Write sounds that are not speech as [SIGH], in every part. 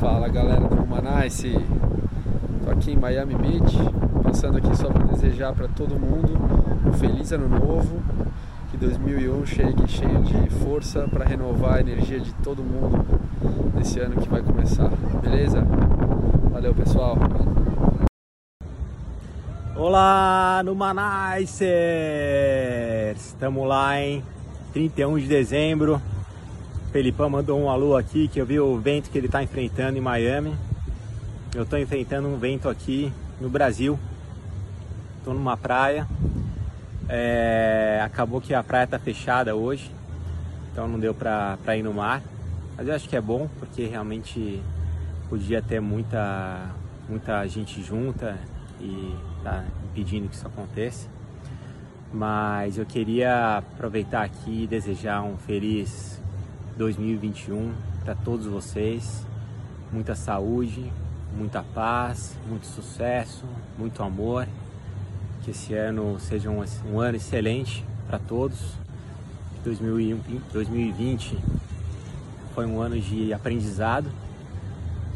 Fala galera do Humanice, tô aqui em Miami Beach, passando aqui só para desejar para todo mundo um feliz ano novo, que 2001 chegue cheio de força para renovar a energia de todo mundo nesse ano que vai começar, beleza? Valeu pessoal! Olá, Numanicers! Estamos lá em 31 de dezembro. Felipão mandou um alô aqui que eu vi o vento que ele está enfrentando em Miami. Eu estou enfrentando um vento aqui no Brasil. Estou numa praia. É, acabou que a praia está fechada hoje, então não deu para ir no mar. Mas eu acho que é bom porque realmente podia ter muita, muita gente junta e tá impedindo que isso aconteça. Mas eu queria aproveitar aqui e desejar um feliz 2021 para todos vocês. Muita saúde, muita paz, muito sucesso, muito amor. Que esse ano seja um, um ano excelente para todos. 2020 foi um ano de aprendizado,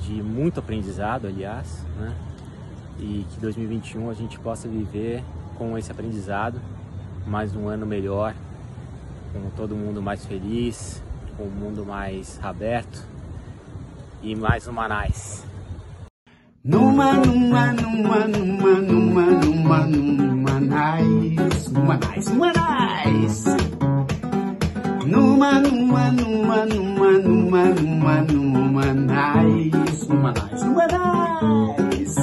de muito aprendizado, aliás, né? e que 2021 a gente possa viver com esse aprendizado, mais um ano melhor, com todo mundo mais feliz, com o mundo mais aberto e mais humanais. Numa, numa, numa, numa, numa, numa, nice, numa, nice. Numa, numa, numa, numa, numa, numa, numa, nice, numa, nice, numa, nice.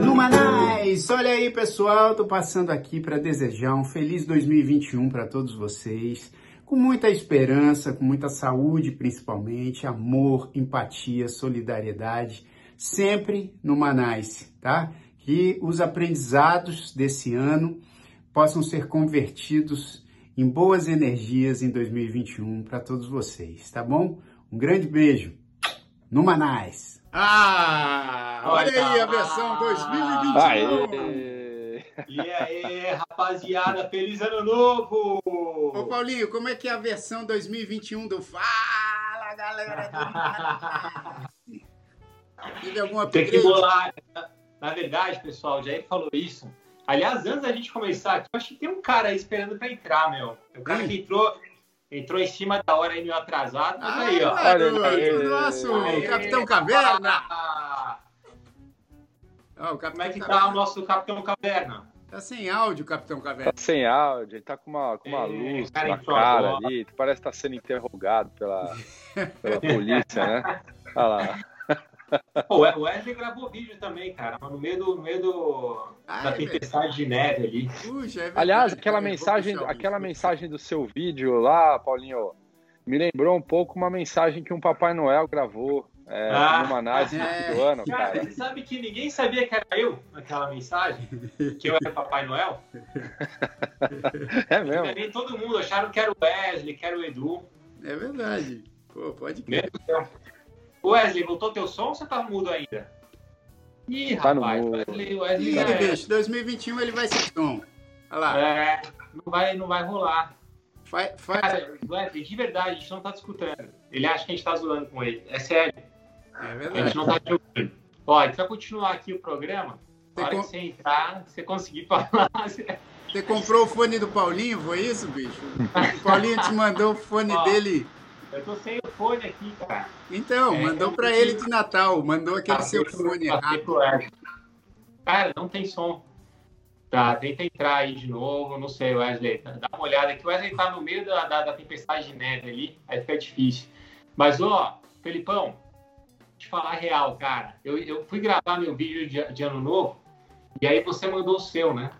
Numanais, olha aí pessoal, tô passando aqui para desejar um feliz 2021 para todos vocês, com muita esperança, com muita saúde principalmente, amor, empatia, solidariedade, sempre no Manais, tá? Que os aprendizados desse ano possam ser convertidos em boas energias em 2021 para todos vocês, tá bom? Um grande beijo. No Manais. Ah, olha, aí a versão 2021. Aê. E aí, rapaziada, feliz ano novo! Ô Paulinho, como é que é a versão 2021 do Fala, galera do [LAUGHS] Teve alguma Tem que bolar. Na verdade, pessoal, já ele falou isso. Aliás, antes da gente começar aqui, eu acho que tem um cara aí esperando pra entrar, meu. O cara que entrou, entrou em cima da hora aí, meio atrasado. Mas ah, aí, ó. Olha, aí, nosso aí, Capitão Caverna. Oh, Como é que tá o nosso Capitão Caverna? Tá sem áudio, Capitão Caverna. Tá sem áudio, ele tá com uma, com uma é, luz cara na cara ali. Parece que tá sendo interrogado pela, pela polícia, né? [LAUGHS] Olha lá. O Wesley gravou vídeo também, cara, no meio, do, no meio do, ah, da é tempestade de neve ali. Puxa, é Aliás, aquela mensagem, aquela mensagem do seu vídeo lá, Paulinho, me lembrou um pouco uma mensagem que um Papai Noel gravou é, ah, numa análise é. do ano, cara. cara. Você sabe que ninguém sabia que era eu naquela mensagem? Que eu era Papai Noel? [LAUGHS] É mesmo? Nem todo mundo acharam que era o Wesley, que era o Edu. É verdade. Pô, pode crer. Wesley, voltou teu som ou você tá mudo ainda? Ih, tá rapaz, no Wesley, Wesley Ih, é... bicho, 2021 ele vai ser som. Olha lá. É, não vai, não vai rolar. Faz, faz... Cara, Wesley, de verdade, a gente não tá discutindo. Ele acha que a gente tá zoando com ele. É sério. É verdade. A gente não tá te ouvindo. Ó, a gente vai continuar aqui o programa. Na hora com... que você entrar, você conseguir falar. Você comprou o fone do Paulinho, foi isso, bicho? O Paulinho te mandou o fone Ó, dele eu tô sem o fone aqui, cara. Então, é, mandou para ele de Natal, mandou aquele seu fone errado. Cara, não tem som. Tá, tenta entrar aí de novo, não sei, Wesley. Dá uma olhada aqui. O Wesley tá no meio da, da, da tempestade de neve ali, aí fica difícil. Mas, ó, Felipão, te falar real, cara. Eu, eu fui gravar meu vídeo de, de ano novo, e aí você mandou o seu, né?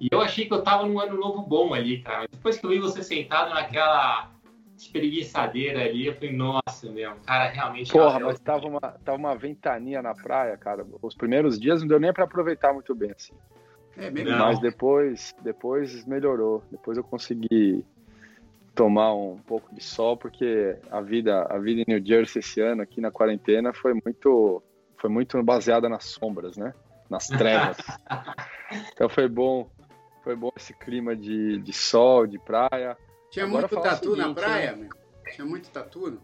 E eu achei que eu tava num ano novo bom ali, cara. Depois que eu vi você sentado naquela espreguiçadeira ali, eu falei, nossa, meu, cara, realmente. Porra, mas tava uma, tava uma ventania na praia, cara. Os primeiros dias não deu nem para aproveitar muito bem, assim. É, bem Mas depois, depois melhorou. Depois eu consegui tomar um pouco de sol, porque a vida, a vida em New Jersey esse ano, aqui na quarentena, foi muito, foi muito baseada nas sombras, né? Nas trevas. [LAUGHS] então foi bom, foi bom esse clima de, de sol, de praia. Tinha Agora muito tatu seguinte, na praia, né? Tinha muito tatu, não?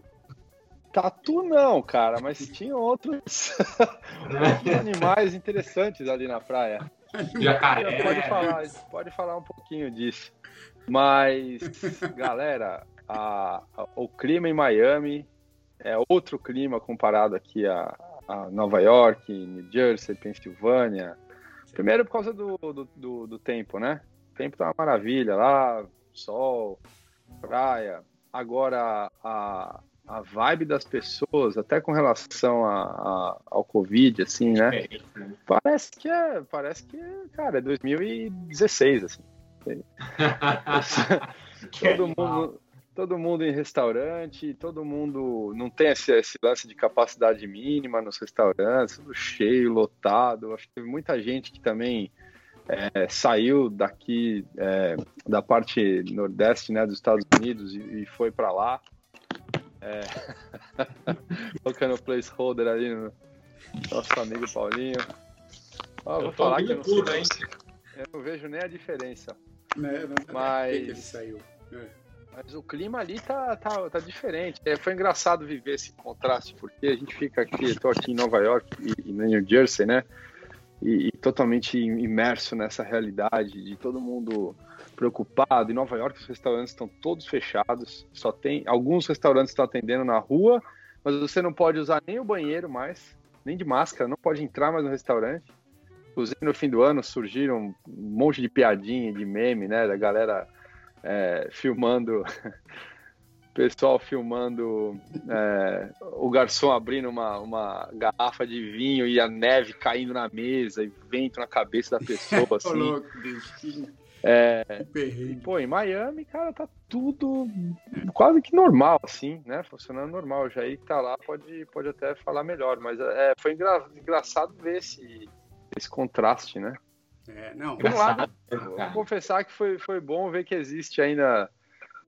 Tatu não, cara, mas tinha [LAUGHS] outros animais interessantes ali na praia. Jacaré. Pode falar, pode falar um pouquinho disso. Mas, galera, a, a, o clima em Miami é outro clima comparado aqui a, a Nova York, New Jersey, Pensilvânia. Primeiro por causa do, do, do, do tempo, né? O tempo tá uma maravilha lá, sol, praia. Agora, a, a vibe das pessoas, até com relação a, a, ao Covid, assim, né? Parece que é, parece que, cara, é 2016, assim. [LAUGHS] todo mundo, todo mundo em restaurante, todo mundo não tem esse, esse, lance de capacidade mínima nos restaurantes, tudo cheio, lotado. Acho que teve muita gente que também é, saiu daqui é, da parte nordeste, né, dos Estados Unidos e, e foi para lá. É... [LAUGHS] Colocando o placeholder ali no nosso amigo Paulinho. Oh, vou falar que eu não, tudo, sei, eu não vejo nem a diferença. É, não, mas... Que ele saiu. É. Mas o clima ali tá, tá, tá diferente. É, foi engraçado viver esse contraste, porque a gente fica aqui, eu tô aqui em Nova York e, e no New Jersey, né? E, e, totalmente imerso nessa realidade de todo mundo preocupado. Em Nova York, os restaurantes estão todos fechados. Só tem alguns restaurantes estão atendendo na rua, mas você não pode usar nem o banheiro mais, nem de máscara, não pode entrar mais no restaurante. Inclusive, no fim do ano surgiram um monte de piadinha, de meme, né? Da galera é, filmando, pessoal filmando é, o garçom abrindo uma, uma garrafa de vinho e a neve caindo na mesa e vento na cabeça da pessoa, [LAUGHS] assim. louco, é, e, pô, em Miami, cara, tá tudo quase que normal, assim, né? Funcionando normal. Já aí que tá lá pode, pode até falar melhor, mas é, foi engra, engraçado ver esse, esse contraste, né? É, não, Por um lado, vou confessar que foi, foi bom ver que existe ainda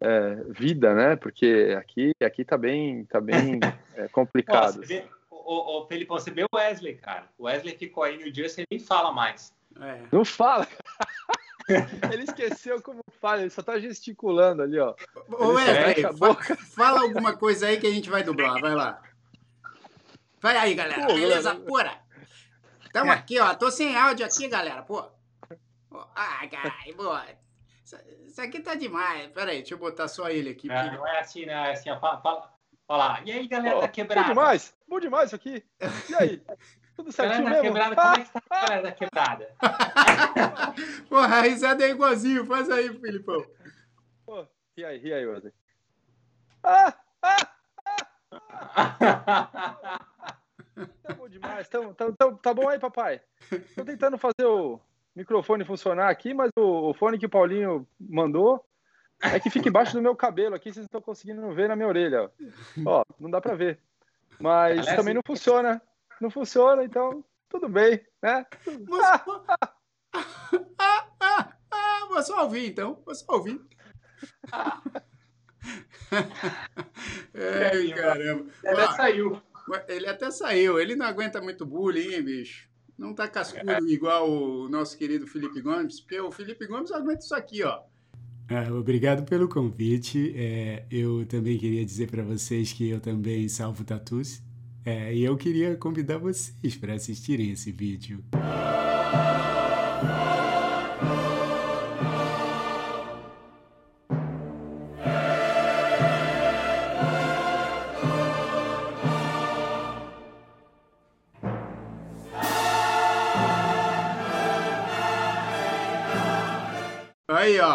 é, vida, né? Porque aqui, aqui tá bem, tá bem [LAUGHS] é, complicado. Pô, vê, ô, ô, Felipe, você vê o Wesley, cara. O Wesley ficou aí no dia, você nem fala mais. É. Não fala. [LAUGHS] Ele esqueceu como fala, ele só tá gesticulando ali, ó. Ô, Wesley, fa fala alguma coisa aí que a gente vai dublar, vai lá. Vai aí, galera. Pô, Beleza galera. pura? Tamo aqui, ó. Tô sem áudio aqui, galera, pô. Ah, cara, boa. Isso aqui tá demais. Pera aí, deixa eu botar só ele aqui. Não, não é assim, não é assim. Fala, fala, fala. E aí, galera, oh, tá quebrado? Bom demais, bom demais isso aqui. E aí? Tudo certinho galera mesmo? Quebrada, como é que tá a [LAUGHS] galera da quebrada? [LAUGHS] Porra, a risada é igualzinho. Faz aí, Filipão. Pô, e aí, e aí, Wesley? Ah, ah, ah. [LAUGHS] Tá bom demais. Tamo, tá, tá, tá bom aí, papai? Tô tentando fazer o microfone funcionar aqui, mas o, o fone que o Paulinho mandou é que fica embaixo do meu cabelo aqui, vocês não estão conseguindo ver na minha orelha. Ó, não dá pra ver. Mas também não funciona não funciona, então tudo bem, né? Mas, ah, ah, ah, vou só ouvir, então. Vou só ouvir. é, caramba. Ele até saiu. Ele até saiu. Ele não aguenta muito bullying, hein, bicho? Não tá cascudo é. igual o nosso querido Felipe Gomes, porque o Felipe Gomes aguenta isso aqui, ó. Ah, obrigado pelo convite. É, eu também queria dizer para vocês que eu também salvo tatus. É, e eu queria convidar vocês para assistirem esse vídeo.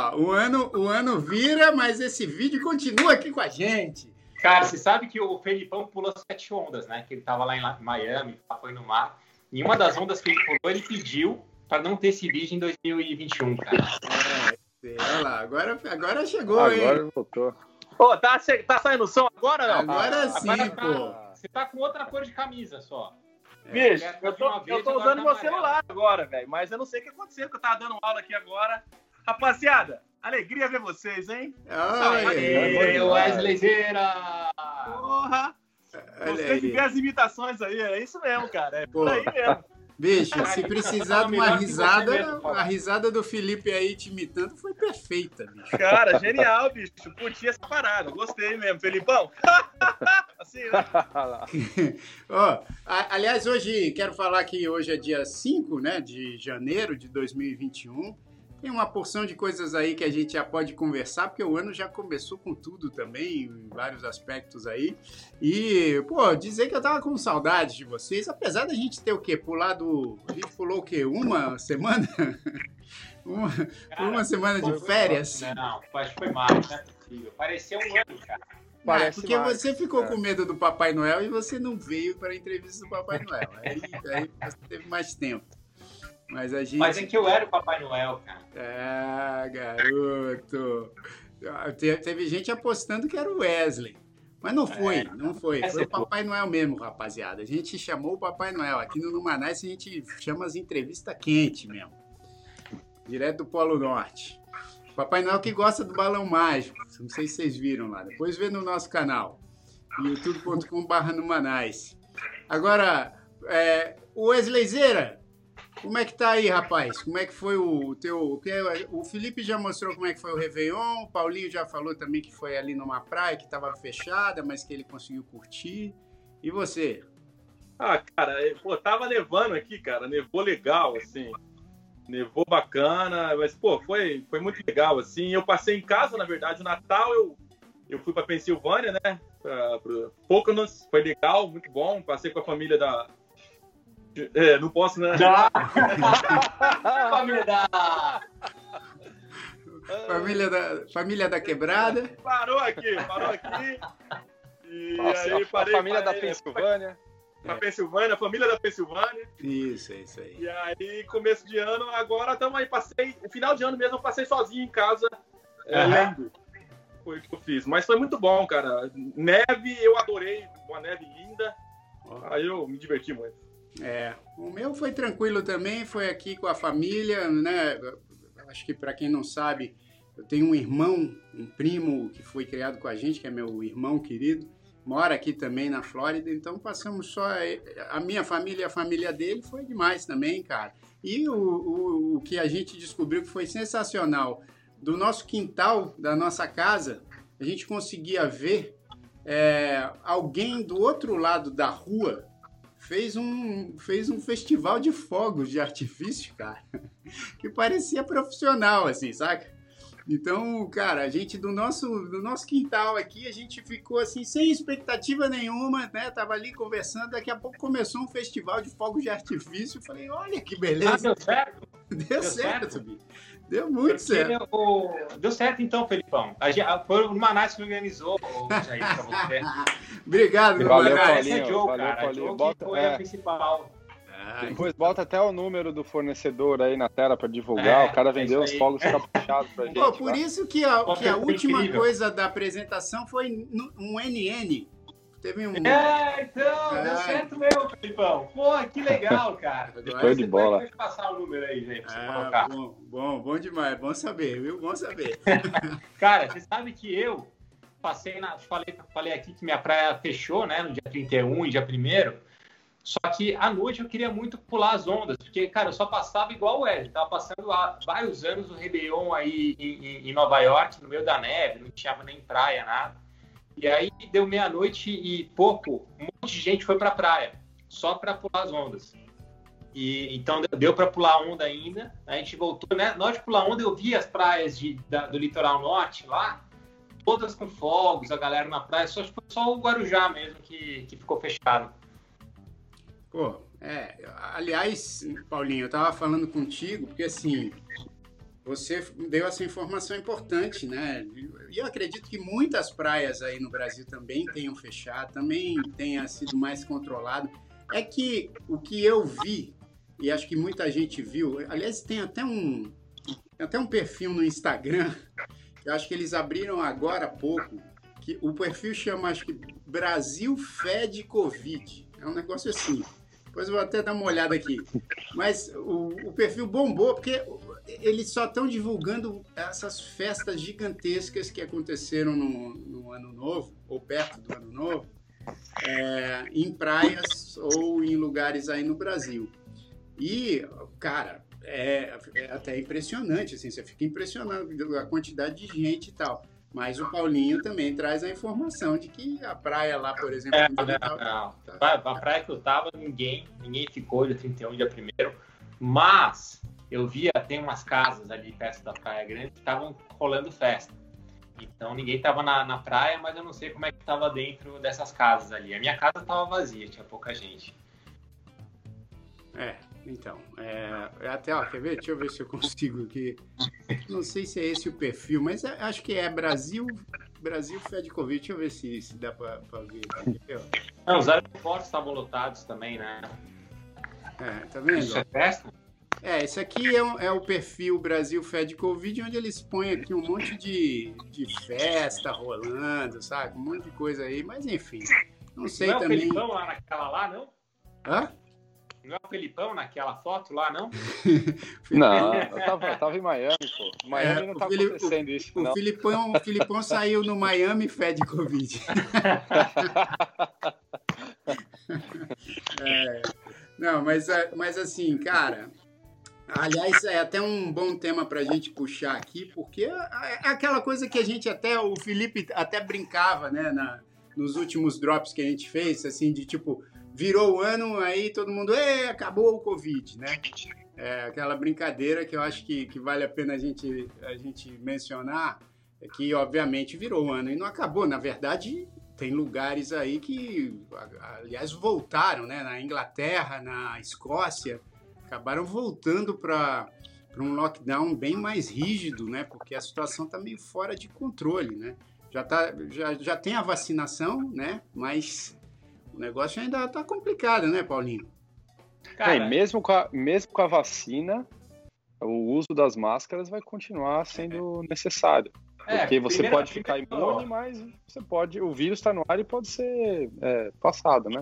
Ó, o ano, o ano vira, mas esse vídeo continua aqui com a gente. Cara, você sabe que o Felipão pulou sete ondas, né? Que ele tava lá em Miami, foi no mar. Em uma das ondas que ele pulou, ele pediu para não ter esse vídeo em 2021, cara. É, olha lá, agora, agora chegou, agora hein? Agora voltou. Pô, tá, tá saindo som agora, não? Agora sim, agora tá, pô. Você tá com outra cor de camisa só. É, Bicho, eu tô, eu tô usando tá meu celular agora, velho. Mas eu não sei o que aconteceu, que eu tava dando aula aqui agora. Rapaziada, Alegria ver vocês, hein? Oi, Wesley Zeira! Porra! Gostei de ver as imitações aí, é isso mesmo, cara. É por aí mesmo. Bicho, se precisar de uma risada, a risada do Felipe aí te imitando foi perfeita, bicho. Cara, genial, bicho. Curti essa parada, gostei mesmo. Felipão? [LAUGHS] assim, né? oh, [LAUGHS] aliás, hoje, quero falar que hoje é dia 5 né, de janeiro de 2021. Tem uma porção de coisas aí que a gente já pode conversar, porque o ano já começou com tudo também, em vários aspectos aí. E, pô, dizer que eu tava com saudade de vocês, apesar da gente ter o quê? Pulado. A gente pulou o quê? Uma semana? [LAUGHS] uma, cara, uma semana de férias? Não, acho que foi mais, não é possível. Parecia um ano, cara. Parece porque mais, você ficou é. com medo do Papai Noel e você não veio para a entrevista do Papai Noel. Aí, aí você teve mais tempo. Mas a gente. Mas é que eu era o Papai Noel, cara. Ah, garoto. Teve gente apostando que era o Wesley. Mas não foi, é, não foi. Foi o Papai Noel mesmo, rapaziada. A gente chamou o Papai Noel. Aqui no Numanais a gente chama as entrevistas quente mesmo. Direto do Polo Norte. Papai Noel que gosta do balão mágico. Não sei se vocês viram lá. Depois vê no nosso canal. youtube.com.br Numanais. Agora, é, o Wesley Zeira, como é que tá aí, rapaz? Como é que foi o teu. O Felipe já mostrou como é que foi o Réveillon, o Paulinho já falou também que foi ali numa praia que estava fechada, mas que ele conseguiu curtir. E você? Ah, cara, é, pô, tava nevando aqui, cara, nevou legal, assim. Nevou bacana, mas, pô, foi, foi muito legal, assim. Eu passei em casa, na verdade, o Natal eu, eu fui pra Pensilvânia, né? Pra, pra Poconos, foi legal, muito bom. Passei com a família da, é, não posso, né? [LAUGHS] família da. Família da, família da quebrada. Parou aqui, parou aqui. E Nossa, aí parei. A família parei, da Pensilvânia. A é. Pensilvânia, a família da Pensilvânia. Isso, é isso aí. E aí, começo de ano, agora estamos aí, passei. O final de ano mesmo, eu passei sozinho em casa, é, lendo. Foi o que eu fiz. Mas foi muito bom, cara. Neve, eu adorei. Uma neve linda. Aí eu me diverti muito. É, o meu foi tranquilo também, foi aqui com a família, né? Acho que para quem não sabe, eu tenho um irmão, um primo que foi criado com a gente, que é meu irmão querido, mora aqui também na Flórida, então passamos só a minha família e a família dele foi demais também, cara. E o, o, o que a gente descobriu que foi sensacional, do nosso quintal, da nossa casa, a gente conseguia ver é, alguém do outro lado da rua fez um, fez um festival de fogos de artifício, cara, [LAUGHS] que parecia profissional, assim, saca? Então, cara, a gente do nosso, do nosso quintal aqui, a gente ficou assim, sem expectativa nenhuma, né? Tava ali conversando, daqui a pouco começou um festival de fogos de artifício. Falei, olha que beleza. Ah, deu certo? Deu, deu certo, certo. Deu muito Porque certo. Deu, deu certo então, Felipão. A, foi o Manás que organizou, Jair, pra você. [LAUGHS] Obrigado, valeu, Manás. Paulinho, é Joe, valeu, cara. Paulinho. Bota, foi é. a principal. Ah, Depois bota até o número do fornecedor aí na tela para divulgar. É, o cara vendeu é os fogos caprichados [LAUGHS] pra gente. Pô, por isso que a, que a última coisa da apresentação foi um NN. Teve um. É, então, é. deu certo mesmo, Felipão. Pô, que legal, cara. [LAUGHS] Foi de bola. Pode passar o número aí, gente, pra você ah, colocar. Bom, bom, bom demais. Bom saber, viu? Bom saber. [LAUGHS] cara, você sabe que eu passei na. Falei, falei aqui que minha praia fechou, né, no dia 31 e dia 1 só que à noite eu queria muito pular as ondas, porque, cara, eu só passava igual o Ed. Tava passando há vários anos o Réveillon aí em, em Nova York, no meio da neve, não tinha nem praia, nada. E aí deu meia-noite e pouco, um monte de gente foi para a praia, só para pular as ondas. E então deu para pular onda ainda. A gente voltou, né? Hora de pular onda, eu vi as praias de, da, do litoral norte lá, todas com fogos, a galera na praia. Só, só o Guarujá mesmo que, que ficou fechado. Pô, é. Aliás, Paulinho, eu tava falando contigo, porque assim, você deu essa informação importante, né? E eu acredito que muitas praias aí no Brasil também tenham fechado, também tenha sido mais controlado. É que o que eu vi, e acho que muita gente viu, aliás, tem até um, tem até um perfil no Instagram, eu acho que eles abriram agora há pouco, que o perfil chama, acho que Brasil Fed Covid. É um negócio assim. Depois eu vou até dar uma olhada aqui. Mas o, o perfil bombou, porque eles só estão divulgando essas festas gigantescas que aconteceram no, no, Ano Novo, ou perto do Ano Novo, é, em praias ou em lugares aí no Brasil. E, cara, é, é, até impressionante, assim, você fica impressionado a quantidade de gente e tal. Mas o Paulinho também traz a informação de que a praia lá, por exemplo... É, não, não. Tá, a praia que eu tava, ninguém, ninguém ficou dia 31, dia 1 mas eu via, tem umas casas ali perto da Praia Grande que estavam rolando festa. Então ninguém estava na, na praia, mas eu não sei como é que estava dentro dessas casas ali. A minha casa estava vazia, tinha pouca gente. É, então, é, é, até, ó, quer ver? Deixa eu ver se eu consigo aqui. Não sei se é esse o perfil, mas é, acho que é Brasil, Brasil Fed Covid. Deixa eu ver se, se dá para ver. Não, os aeroportos estavam lotados também, né? É, tá vendo? Isso é festa? É, esse aqui é, um, é, o perfil Brasil Fed Covid, onde eles põem aqui um monte de, de festa rolando, sabe? Um monte de coisa aí, mas enfim. Não sei não é também. O Felipão lá naquela lá, não? Hã? Não é o Felipão naquela foto lá, [LAUGHS] não? não, eu tava, eu tava em Miami, pô. Miami é, não tá Filip, acontecendo o, isso, o não. Filipão, o Filipão saiu no Miami Fed Covid. [LAUGHS] [LAUGHS] é, não, mas, mas assim, cara, Aliás, é até um bom tema para a gente puxar aqui, porque é, é aquela coisa que a gente até, o Felipe até brincava, né, na, nos últimos drops que a gente fez, assim, de tipo, virou o ano, aí todo mundo, acabou o Covid, né? É aquela brincadeira que eu acho que, que vale a pena a gente, a gente mencionar, é que obviamente virou o ano e não acabou. Na verdade, tem lugares aí que, aliás, voltaram, né? Na Inglaterra, na Escócia, acabaram voltando para um lockdown bem mais rígido, né? Porque a situação está meio fora de controle, né? Já, tá, já, já tem a vacinação, né? Mas o negócio ainda está complicado, né, Paulinho? Cara, é, mesmo, com a, mesmo com a vacina, o uso das máscaras vai continuar sendo necessário. É, porque você pode ficar imune, mas você pode. O vírus está no ar e pode ser é, passado, né?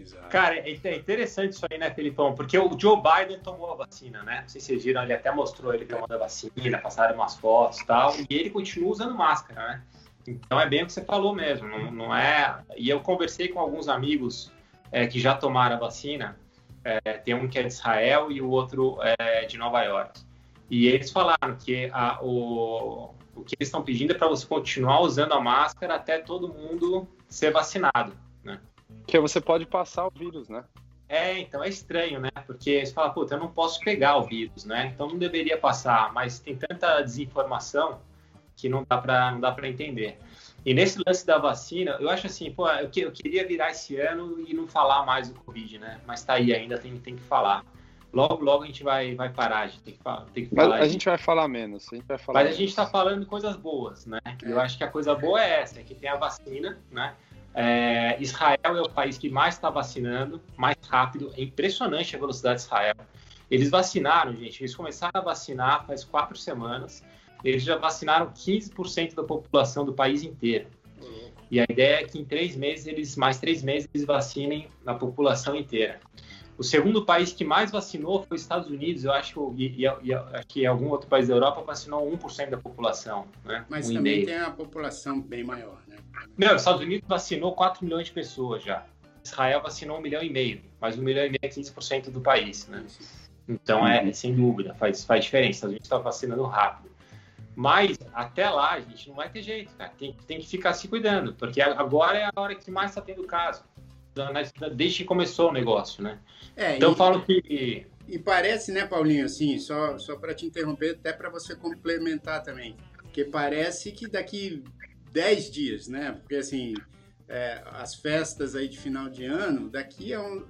Exato. Cara, é, é interessante isso aí, né, Felipão? Porque o Joe Biden tomou a vacina, né? Não sei se vocês viram, ele até mostrou ele tomando a vacina, passaram umas fotos e tal, e ele continua usando máscara, né? Então é bem o que você falou mesmo, não, não é. E eu conversei com alguns amigos é, que já tomaram a vacina, é, tem um que é de Israel e o outro é de Nova York. E eles falaram que a, o, o que eles estão pedindo é para você continuar usando a máscara até todo mundo ser vacinado, né? Que você pode passar o vírus, né? É, então é estranho, né? Porque você fala, puta, eu não posso pegar o vírus, né? Então não deveria passar, mas tem tanta desinformação que não dá para não dá para entender. E nesse lance da vacina, eu acho assim, pô, eu, que, eu queria virar esse ano e não falar mais do Covid, né? Mas tá aí ainda, tem, tem que falar. Logo, logo a gente vai, vai parar, a gente tem que, tem que falar. Mas a gente vai falar menos, a gente vai falar Mas menos. a gente tá falando coisas boas, né? Eu acho que a coisa boa é essa, é que tem a vacina, né? É, Israel é o país que mais está vacinando, mais rápido. É impressionante a velocidade de Israel. Eles vacinaram, gente. Eles começaram a vacinar faz quatro semanas. Eles já vacinaram 15% da população do país inteiro. E a ideia é que em três meses, eles mais três meses, eles vacinem a população inteira. O segundo país que mais vacinou foi os Estados Unidos, eu acho, e, e, e acho que algum outro país da Europa vacinou 1% da população. Né? Mas um também tem a população bem maior, né? Não, os Estados Unidos vacinou 4 milhões de pessoas já. Israel vacinou 1 milhão e meio, mas 1 milhão e meio é 15% do país, né? Então, é, sem dúvida, faz, faz diferença. A gente está vacinando rápido. Mas, até lá, a gente não vai ter jeito, cara. Tem, tem que ficar se cuidando, porque agora é a hora que mais está tendo caso desde que começou o negócio, né? É, então e, eu falo que e parece, né, Paulinho, assim, só só para te interromper, até para você complementar também, porque parece que daqui 10 dias, né? Porque assim, é, as festas aí de final de ano, daqui a um,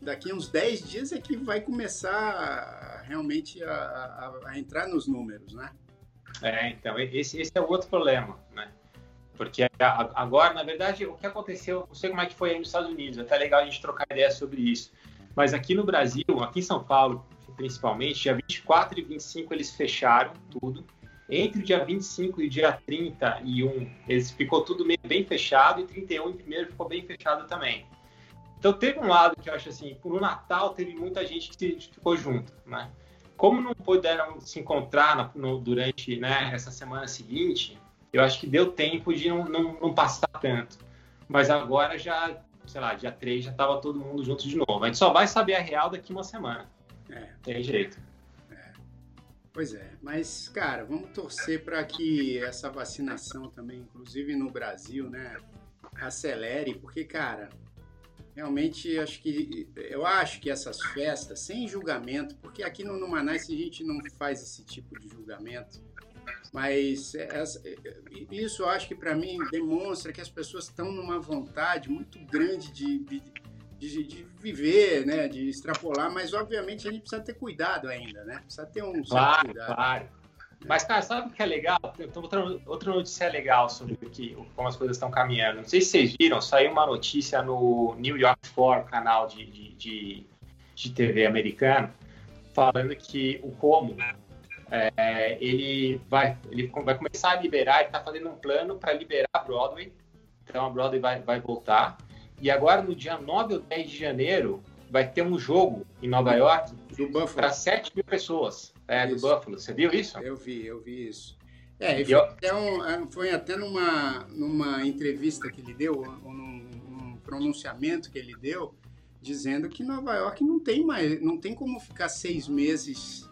daqui a uns 10 dias é que vai começar realmente a, a, a entrar nos números, né? É, então, esse, esse é o outro problema, né? Porque agora, na verdade, o que aconteceu, não sei como é que foi aí nos Estados Unidos, é até legal a gente trocar ideia sobre isso. Mas aqui no Brasil, aqui em São Paulo, principalmente, dia 24 e 25 eles fecharam tudo. Entre o dia 25 e o dia 31, eles ficou tudo meio bem fechado e 31 em primeiro ficou bem fechado também. Então teve um lado que eu acho assim, no Natal teve muita gente que ficou junto, né? como não puderam se encontrar no, durante né, essa semana seguinte, eu acho que deu tempo de não, não, não passar tanto. Mas agora já, sei lá, dia 3 já estava todo mundo junto de novo. A gente só vai saber a real daqui uma semana. É. Tem jeito. É. Pois é, mas, cara, vamos torcer para que essa vacinação também, inclusive no Brasil, né, acelere, porque, cara, realmente acho que eu acho que essas festas sem julgamento, porque aqui no Numanais a gente não faz esse tipo de julgamento, mas isso eu acho que para mim demonstra que as pessoas estão numa vontade muito grande de, de, de, de, viver, né, de extrapolar, mas obviamente a gente precisa ter cuidado ainda, né? Precisa ter um claro, cuidado. Claro. Mas, cara, sabe o que é legal? Outra, outra notícia legal sobre que, como as coisas estão caminhando. Não sei se vocês viram, saiu uma notícia no New York Forum, canal de, de, de, de TV americano, falando que o Como é, ele, vai, ele vai começar a liberar, ele está fazendo um plano para liberar a Broadway. Então a Broadway vai, vai voltar. E agora, no dia 9 ou 10 de janeiro, vai ter um jogo em Nova York para 7 mil pessoas. É, isso. do Buffalo. Você viu isso? Eu vi, eu vi isso. É, e foi, eu... até um, é, foi até numa, numa entrevista que ele deu, ou num, num pronunciamento que ele deu, dizendo que Nova York não tem mais, não tem como ficar seis meses,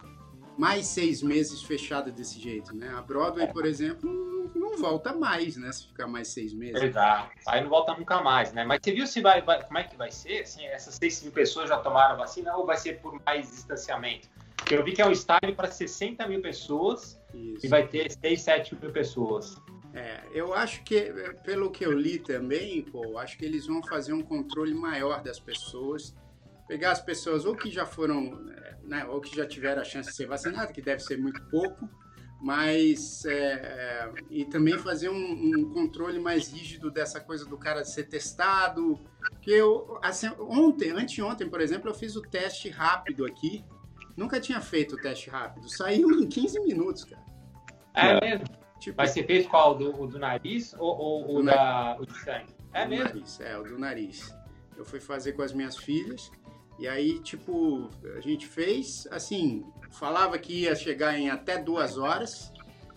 mais seis meses fechada desse jeito, né? A Broadway, por exemplo, não volta mais, né? Se ficar mais seis meses. Exato. Aí não volta nunca mais, né? Mas você viu se vai, vai como é que vai ser? Assim, essas seis mil pessoas já tomaram vacina ou vai ser por mais distanciamento? Eu vi que é um estádio para 60 mil pessoas Isso. e vai ter 6, 7 mil pessoas. É, eu acho que, pelo que eu li também, pô, acho que eles vão fazer um controle maior das pessoas, pegar as pessoas ou que já foram, né, ou que já tiveram a chance de ser vacinadas, que deve ser muito pouco, mas é, é, e também fazer um, um, controle mais rígido dessa coisa do cara ser testado, que eu assim, ontem, anteontem, por exemplo, eu fiz o teste rápido aqui Nunca tinha feito o teste rápido. Saiu em 15 minutos, cara. É, é. mesmo? Tipo, Vai ser feito qual? Do, do nariz ou, o da, o de sangue? É mesmo? Nariz, é, o do nariz. Eu fui fazer com as minhas filhas. E aí, tipo, a gente fez, assim, falava que ia chegar em até duas horas,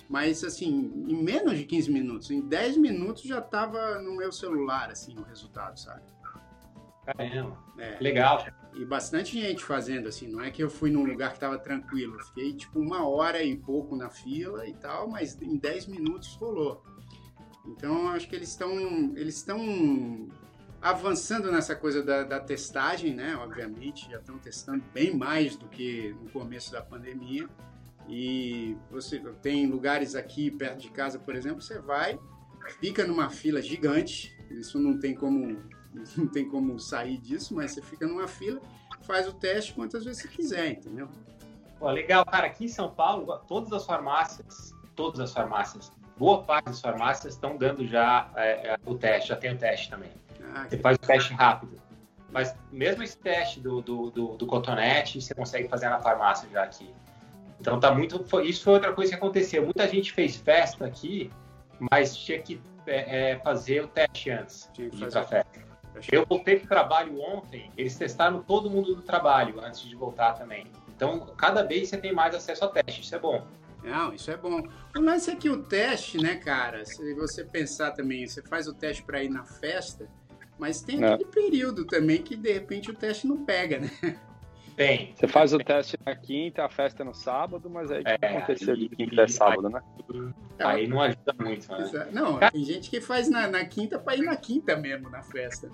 mas, assim, em menos de 15 minutos, em 10 minutos já tava no meu celular, assim, o resultado, sabe? Caramba, é. legal e bastante gente fazendo assim. Não é que eu fui num lugar que estava tranquilo, fiquei tipo uma hora e pouco na fila e tal, mas em 10 minutos rolou. Então acho que eles estão eles estão avançando nessa coisa da, da, testagem, né? Obviamente já estão testando bem mais do que no começo da pandemia. E você tem lugares aqui perto de casa, por exemplo, você vai, fica numa fila gigante. Isso não tem como [LAUGHS] não tem como sair disso, mas você fica numa fila, faz o teste quantas vezes você quiser, entendeu? Pô, legal, cara, aqui em São Paulo, todas as farmácias, todas as farmácias, boa parte das farmácias estão dando já é, é o teste, já tem o teste também. Ah, você faz o teste rápido. Mas mesmo esse teste do, do, do, do, cotonete, você consegue fazer na farmácia já aqui. Então tá muito. Isso foi outra coisa que aconteceu. Muita gente fez festa aqui, mas tinha que é, é fazer o teste antes de ir pra festa. Eu voltei para o trabalho ontem, eles testaram todo mundo do trabalho antes de voltar também. Então, cada vez você tem mais acesso a teste, isso é bom. Não, isso é bom. O lance é que o teste, né, cara, se você pensar também, você faz o teste para ir na festa, mas tem é. aquele período também que de repente o teste não pega, né? Tem. Você faz o teste na quinta, a festa é no sábado, mas aí o que é, aconteceu de quinta é sábado, né? Aí não ajuda muito, né? Não, tem gente que faz na, na quinta para ir na quinta mesmo, na festa.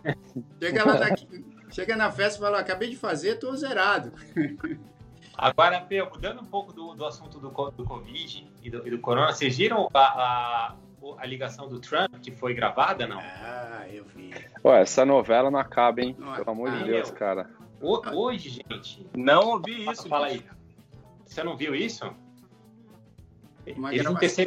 Chega lá na, [LAUGHS] chega na festa e fala, acabei de fazer, tô zerado. [LAUGHS] Agora, Pedro, mudando um pouco do, do assunto do, do Covid e do, e do Corona, vocês viram a, a, a, ligação do Trump que foi gravada, não? Ah, eu vi. Ué, essa novela não acaba, hein? Não, Pelo amor de Deus, meu. cara. Hoje, gente. Não ouvi isso. Fala aí. Você não viu isso? Uma Eles gravação.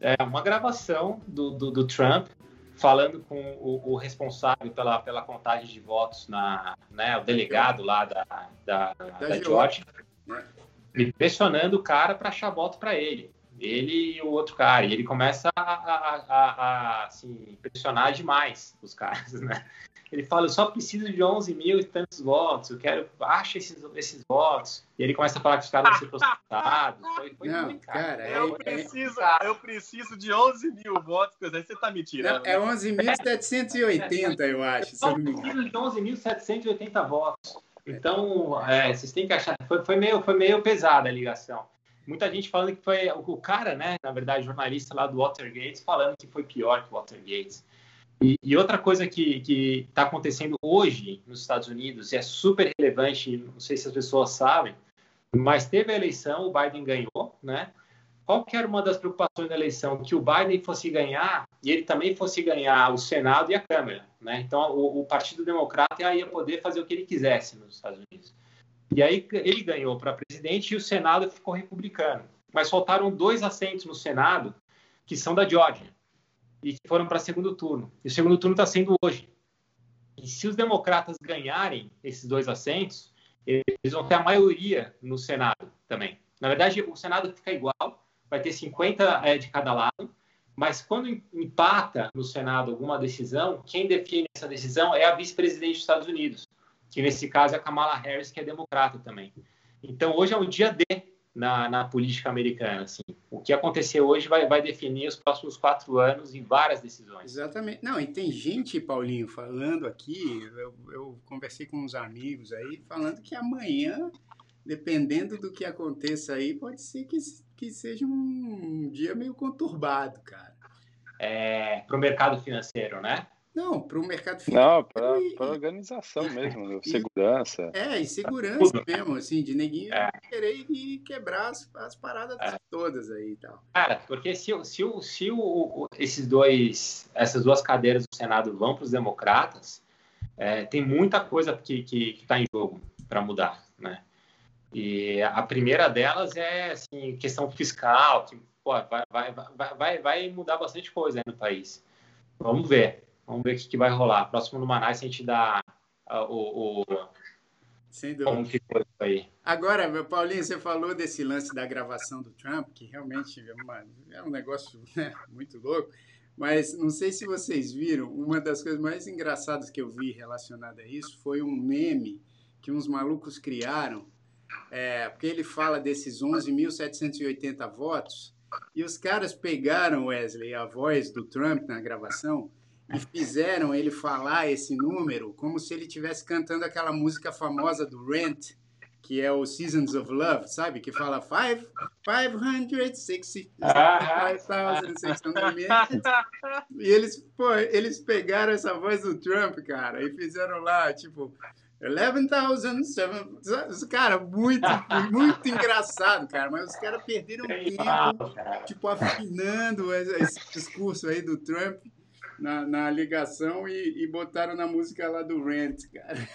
É, uma gravação do, do, do, Trump falando com o, o, responsável pela, pela contagem de votos, na, né, o delegado lá da, da, da, da Georgia, né? pressionando o cara para achar voto para ele. Ele e o outro cara. E ele começa a, a, a, a assim, pressionar demais os caras, né? Ele fala, eu só preciso de 11 mil e tantos votos, eu quero, acha esses, esses votos. E ele começa a falar que os caras vão ser processados. Foi, foi Não, cara, cara. é- Eu preciso, eu preciso de 11 mil votos, coisa aí você tá me tirando. Não, é 11.780, eu acho. Só eu engano. preciso de 11.780 votos. Então, é, vocês têm que achar. Foi, foi meio, foi meio pesada a ligação. Muita gente falando que foi o cara, né? Na verdade, jornalista lá do Watergate, falando que foi pior que o Watergate. E, e outra coisa que está acontecendo hoje nos Estados Unidos, e é super relevante, não sei se as pessoas sabem, mas teve a eleição, o Biden ganhou, né? Qual que era uma das preocupações da eleição? Que o Biden fosse ganhar e ele também fosse ganhar o Senado e a Câmara, né? Então, o, o Partido Democrata ia poder fazer o que ele quisesse nos Estados Unidos. E aí ele ganhou para presidente e o Senado ficou republicano. Mas faltaram dois assentos no Senado que são da Georgia e que foram para segundo turno. E o segundo turno está sendo hoje. E se os democratas ganharem esses dois assentos, eles vão ter a maioria no Senado também. Na verdade, o Senado fica igual, vai ter 50 é, de cada lado, mas quando empata no Senado alguma decisão, quem define essa decisão é a vice-presidente dos Estados Unidos, que nesse caso é a Kamala Harris, que é democrata também. Então, hoje é um dia D na, na política americana. Assim. O que acontecer hoje vai, vai definir os próximos quatro anos em várias decisões. Exatamente. Não, e tem gente, Paulinho, falando aqui, eu, eu conversei com uns amigos aí, falando que amanhã, dependendo do que aconteça aí, pode ser que, que seja um dia meio conturbado, cara. É, para o mercado financeiro, né? Não, para o mercado financeiro. Não, para e- a organização [LAUGHS] mesmo, segurança. É, e segurança Tudo. mesmo, assim, de neguinho É. querer ir quebrar as, as paradas todas aí e tal. Cara, porque se, o- se, o- se o, o- esses dois, essas duas cadeiras do Senado vão para os democratas, é, tem muita coisa que está em jogo para mudar, né? E a primeira delas é assim, questão fiscal, que pô, vai, vai, vai, vai, vai mudar bastante coisa aí no país. Vamos ver, vamos ver o que, que vai rolar. Próximo no Manaus a gente dá ah, o, o Sem dúvida. como que foi isso aí. Agora, meu Paulinho, você falou desse lance da gravação do Trump, que realmente é, uma- é um negócio [LAUGHS] né, muito louco, mas não sei se vocês viram, uma das coisas mais engraçadas que eu vi relacionada a isso foi um meme que uns malucos criaram, é, porque ele fala desses 11.780 votos, e os caras pegaram, Wesley, a voz do Trump na gravação e fizeram ele falar esse número como se ele estivesse cantando aquela música famosa do Rent, que é o Seasons of Love, sabe? Que fala five, 565,600 E eles, pô, eles pegaram essa voz do Trump, cara, e fizeram lá, tipo, 11,000. Cara, muito, muito engraçado, cara. Mas os caras perderam tempo, tipo, afinando esse discurso aí do Trump na, na ligação e, e botaram na música lá do Rent, cara.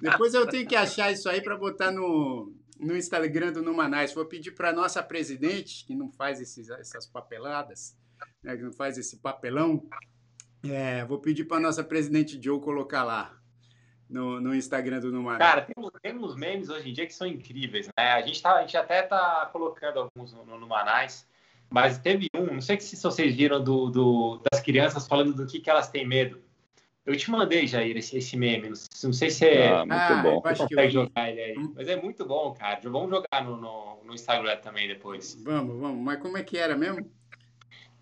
Depois eu tenho que achar isso aí para botar no, no Instagram do Numanais. Vou pedir para nossa presidente, que não faz esses, essas papeladas, né, que não faz esse papelão, é, vou pedir para nossa presidente Joe colocar lá no, no Instagram do Numanais. Cara, temos, temos memes hoje em dia que são incríveis, né? A gente, tá, a gente até tá colocando alguns no, no, no Manais, mas teve um, não sei se vocês viram, do, do, das crianças falando do que, que elas têm medo. Eu te mandei, Jair, esse, esse meme. Não sei, não sei se é. Ah, muito bom. eu acho que eu consegue vi. jogar ele aí. Mas é muito bom, cara. Vamos jogar no, no, no Instagram também depois. Vamos, vamos. Mas como é que era mesmo?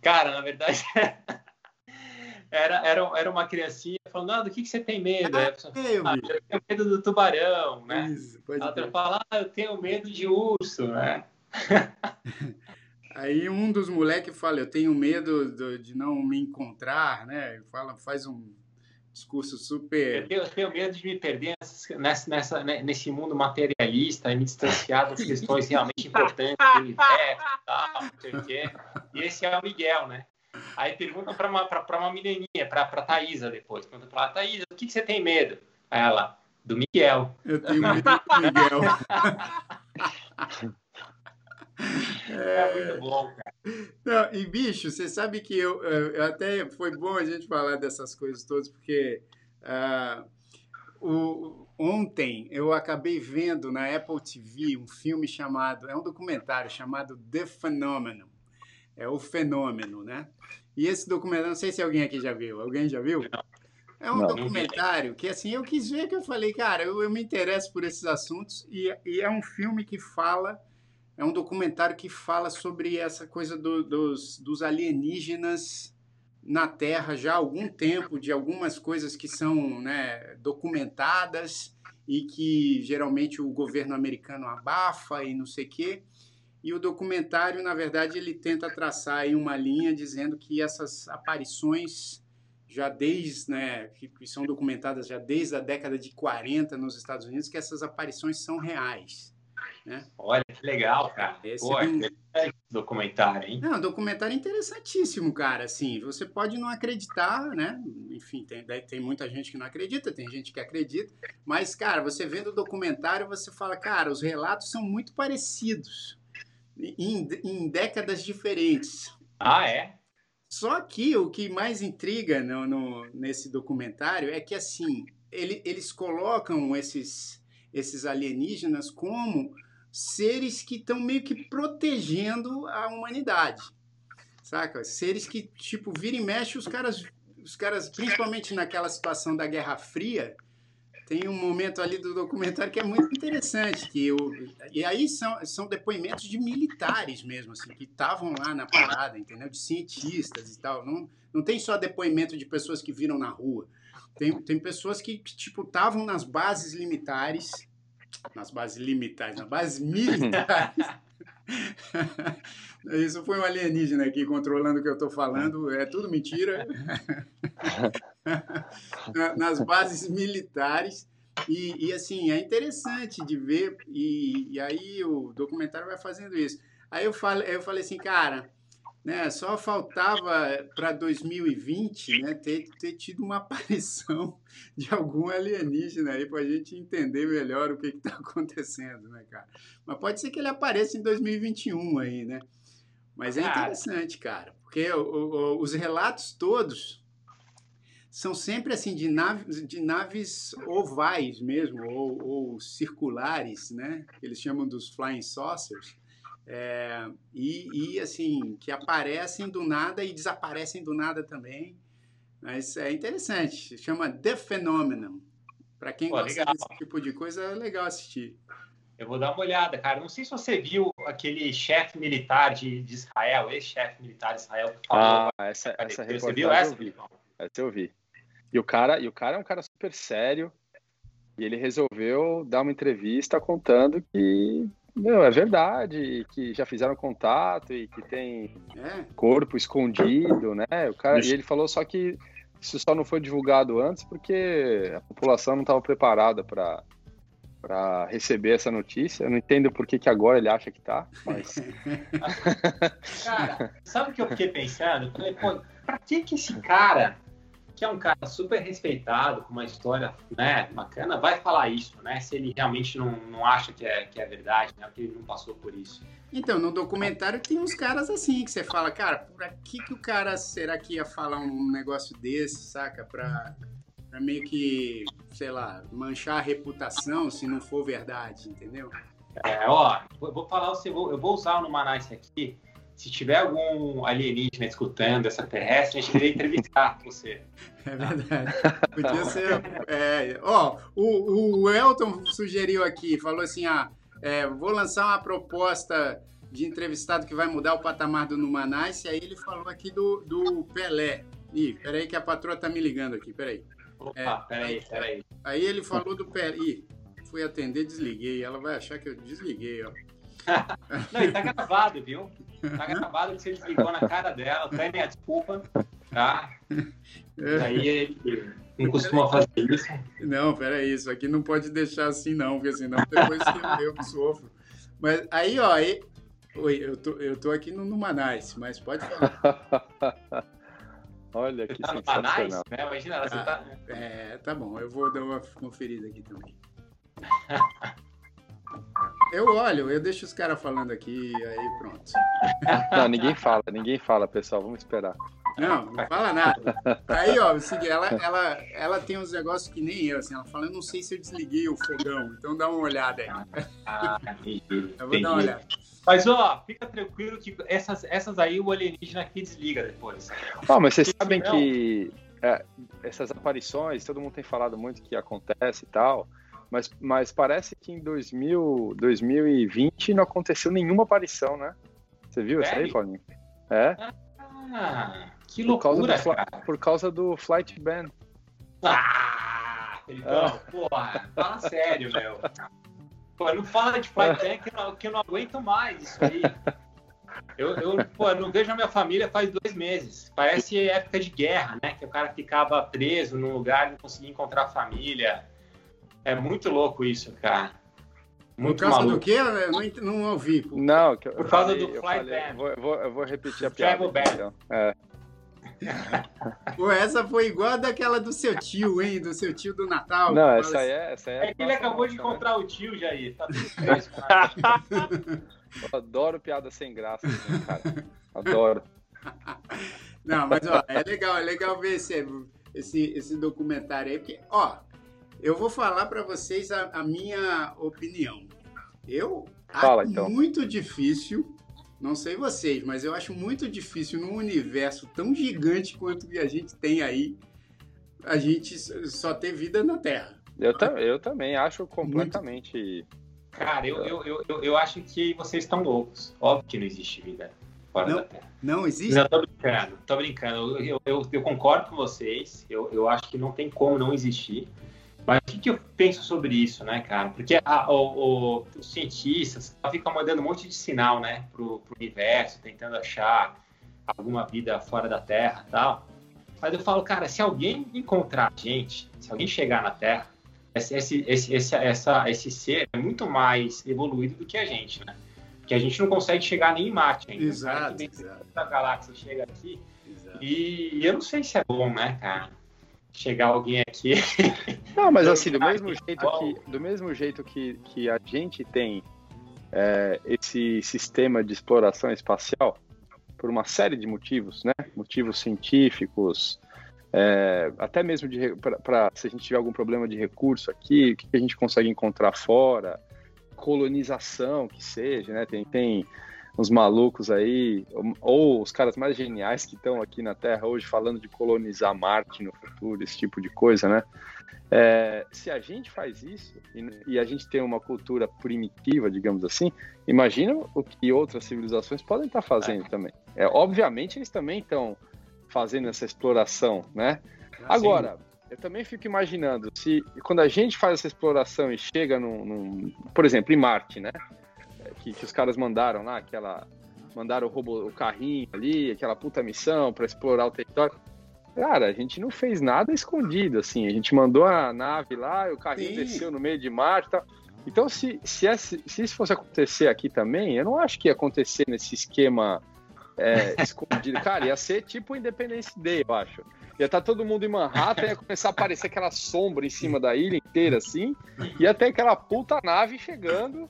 Cara, na verdade, [LAUGHS] era, era, era uma criancinha falando, ah, do que, que você tem medo? Aí a pessoa, É, eu ah, eu tenho medo do tubarão, né? Isso, pode A outra fala, ah, eu tenho medo de urso, né? [LAUGHS] Aí um dos moleques fala, eu tenho medo do- de não me encontrar, né? Fala, faz um discurso Eu super... tenho, eu tenho medo de me perder nessa, nessa, né, nesse mundo materialista e me distanciar das [LAUGHS] questões realmente importantes do universo e tal, não sei o quê. E esse é o Miguel, né? Aí perguntam para uma, pra, pra uma menininha, para pra Thaisa depois. Perguntam pra ela, Thaisa, do que, que você tem medo? Aí ela, do Miguel. Eu tenho medo do Miguel. [LAUGHS] É muito bom, cara. Não, e bicho, você sabe que eu, eu até foi bom a gente falar dessas coisas todas, porque ah, o, ontem eu acabei vendo na Apple TV um filme chamado, é um documentário chamado The Phenomenon, é o fenômeno, né? E esse documentário, não sei se alguém aqui já viu. Alguém já viu? É um Não. documentário que, assim, eu quis ver que eu falei, cara, eu, eu me interesso por esses assuntos e, e é um filme que fala, é um documentário que fala sobre essa coisa do- dos, dos alienígenas na Terra já há algum tempo, de algumas coisas que são né, documentadas e que geralmente o governo americano abafa e não sei o quê. E o documentário, na verdade, ele tenta traçar aí uma linha dizendo que essas aparições já desde, né, que, são documentadas já desde a década de 40 nos Estados Unidos, que essas aparições são reais. Olha, que legal, cara. Esse Pô, é um- esse documentário, hein? Não, um documentário interessantíssimo, cara. Assim, você pode não acreditar, né? Enfim, tem, tem muita gente que não acredita, tem gente que acredita. Mas, cara, você vendo o documentário, você fala, cara, os relatos são muito parecidos em, em décadas diferentes. Ah, é? Só que o que mais intriga no, no- nesse documentário é que, assim, ele- eles colocam esses, esses alienígenas como seres que estão meio que protegendo a humanidade, saca? Seres que, tipo, vira e mexe, os caras, os caras, principalmente naquela situação da Guerra Fria, tem um momento ali do documentário que é muito interessante, que o, e aí são, são depoimentos de militares mesmo, assim, que estavam lá na parada, entendeu? De cientistas e tal. Não, não tem só depoimento de pessoas que viram na rua. Tem, tem pessoas que, que, tipo, estavam nas bases militares, nas bases limitares, nas bases militares. [LAUGHS] Isso foi um alienígena aqui controlando o que eu estou falando, é tudo mentira. [LAUGHS] Na- nas bases militares. E, e, assim, é interessante de ver, e, e aí o documentário vai fazendo isso. Aí eu falei, eu falei assim, cara, né, só faltava para 2020 né, ter, ter tido uma [LAUGHS] aparição de algum alienígena aí para a gente entender melhor o que está acontecendo, né, cara? Mas pode ser que ele apareça em 2021 aí, né? Mas é interessante, cara, porque o- o- os relatos todos são sempre assim de naves, de naves ovais mesmo, ou, ou circulares, né? Que eles chamam dos flying saucers. É, e, e, assim, que aparecem do nada e desaparecem do nada também. Mas é interessante, se chama The Phenomenon. Para quem Pô, gosta legal. desse tipo de coisa, é legal assistir. Eu vou dar uma olhada, cara. Não sei se você viu aquele chefe militar de, de Israel, ex-chefe militar de Israel, que falou. Ah, essa, essa você viu essa? eu vi. Essa eu vi. E o cara, e o cara é um cara super sério. E ele resolveu dar uma entrevista contando que, meu, é verdade, que já fizeram contato e que tem É, corpo escondido, né? O cara, e ele falou só que isso só não foi divulgado antes porque a população não estava preparada para para receber essa notícia. Eu não entendo por que, que agora ele acha que tá, mas [LAUGHS] [LAUGHS] Cara, sabe o que eu fiquei pensando? Eu falei, pô, pra que que esse cara, que é um cara super respeitado, com uma história né, bacana, vai falar isso, né? Se ele realmente não, não acha que é, que é verdade, né? Porque ele não passou por isso. Então, no documentário tem uns caras assim que você fala, cara, por que, que o cara será que ia falar um negócio desse, saca? Pra, pra meio que, sei lá, manchar a reputação se não for verdade, entendeu? É, ó, eu vou falar, você, eu vou usar no Manaus aqui. Se tiver algum alienígena escutando, extraterrestre, a gente queria entrevistar [LAUGHS] você. É verdade. Podia ser. É, ó, o, o Elton sugeriu aqui, falou assim: ah, é, vou lançar uma proposta de entrevistado que vai mudar o patamar do Numanais. E aí ele falou aqui do, do Pelé. Ih, peraí que a patroa tá me ligando aqui, peraí. Opa, É. peraí, peraí. Aí ele falou do Pelé. Ih, fui atender, desliguei. Ela vai achar que eu desliguei, ó. [LAUGHS] Não, e tá gravado, viu? Tá gravado que você desligou na cara dela, pede a desculpa, tá? É, Aí ele não costuma fazer isso. Não, peraí, isso aqui não pode deixar assim, não, porque senão depois eu, eu que sofro. Mas aí, ó, aí, oi, eu tô, eu tô aqui no Numanais, mas pode falar. [LAUGHS] olha que Você tá no Manais, sensacional. né? Imagina, você tá... É, tá bom, eu vou dar uma conferida aqui também. [LAUGHS] Eu olho, eu deixo os caras falando aqui, aí pronto. Não, ninguém fala, ninguém fala, pessoal. Vamos esperar. Não, não fala nada. Aí, ó, segui, ela, ela, ela tem uns negócios que nem eu, assim, ela fala, eu não sei se eu desliguei o fogão, então dá uma olhada aí. Ah, entendi. [LAUGHS] Eu vou dar uma olhada. Mas, ó, fica tranquilo que essas, essas aí o alienígena aqui desliga depois. Oh, mas vocês sabem que é, essas aparições, todo mundo tem falado muito que acontece e tal, mas, mas parece que em 2000, 2020 não aconteceu nenhuma aparição, né? Você viu isso aí, Paulinho? É. Ah, que Por causa, loucura, do, cara. por causa do Flight Ban. Ah, Felipão, porra, fala sério, meu. Pô, não fala de Flight Ban que, eu não- que eu não aguento mais isso aí. Eu, eu, pô, eu não vejo a minha família faz dois meses. Parece época de guerra, né? Que o cara ficava preso num lugar e não conseguia encontrar a família. É muito louco isso, cara. Por Muito causa maluco. do quê? Eu não, não ouvi. pô. Não, que eu- Por eu causa falei- do eu Flight falei- Ban. Vou, eu, vou, eu vou repetir a Travel piada. Ban. Então. É. [LAUGHS] Pô, essa foi igual a daquela do seu tio, hein? Do seu tio do Natal. Não, essa aí é. Essa aí é É que ele nossa acabou de nossa, né? encontrar o tio, Jair. Tá tudo [LAUGHS] fresco, cara. Eu adoro piada sem graça, assim, cara. Adoro. [LAUGHS] Não, mas ó, é legal, é legal ver esse, esse, esse documentário aí, porque, ó, eu vou falar para vocês a, a minha opinião. Eu Fala, acho então. muito difícil, não sei vocês, mas eu acho muito difícil num universo tão gigante quanto que a gente tem aí, a gente só ter vida na Terra. Eu, ta- eu também acho completamente. Cara, eu, eu, eu, eu, eu acho que vocês estão loucos. Óbvio que não existe vida fora Não. da Terra. Não existe? Não, tô brincando, tô brincando. Eu, eu, eu concordo com vocês. Eu, eu acho que não tem como não existir. Mas o que, que eu penso sobre isso, né, cara? Porque a- o- o- os cientistas ficam mandando um monte de sinal, né, pro, pro universo, tentando achar alguma vida fora da Terra e tal. Mas eu falo, cara, se alguém encontrar a gente, se alguém chegar na Terra, esse, esse, esse, esse, essa, esse ser é muito mais evoluído do que a gente, né? Porque a gente não consegue chegar nem em Marte ainda. Exato, exato. da galáxia chega aqui exato. e eu não sei se é bom, né, cara? Chegar alguém aqui. [LAUGHS] Não, mas assim, do Ah, mesmo jeito que, do mesmo jeito que, que a gente tem é, esse sistema de exploração espacial, por uma série de motivos, né? Motivos científicos, é, até mesmo de para se a gente tiver algum problema de recurso aqui, o que a gente consegue encontrar fora, colonização que seja, né? Tem, tem uns malucos aí, ou, ou os caras mais geniais que estão aqui na Terra hoje falando de colonizar Marte no futuro, esse tipo de coisa, né? É, se a gente faz isso e, e a gente tem uma cultura primitiva, digamos assim, imagina o que outras civilizações podem estar fazendo também. É, obviamente eles também estão fazendo essa exploração, né? Agora, eu também fico imaginando se quando a gente faz essa exploração e chega num, num- por exemplo, em Marte, né? Que, que os caras mandaram lá, aquela mandaram o, robô, o carrinho ali, aquela puta missão para explorar o território. Cara, a gente não fez nada escondido, assim. A gente mandou a nave lá, o carrinho Sim. desceu no meio de Marte e tal. Então, se, se, esse- se isso fosse acontecer aqui também, eu não acho que ia acontecer nesse esquema é, [LAUGHS] escondido. Cara, ia ser tipo Independence Day, eu acho. Ia estar todo mundo em Manhattan, ia começar a aparecer aquela sombra em cima da ilha inteira, assim. Ia ter aquela puta nave chegando,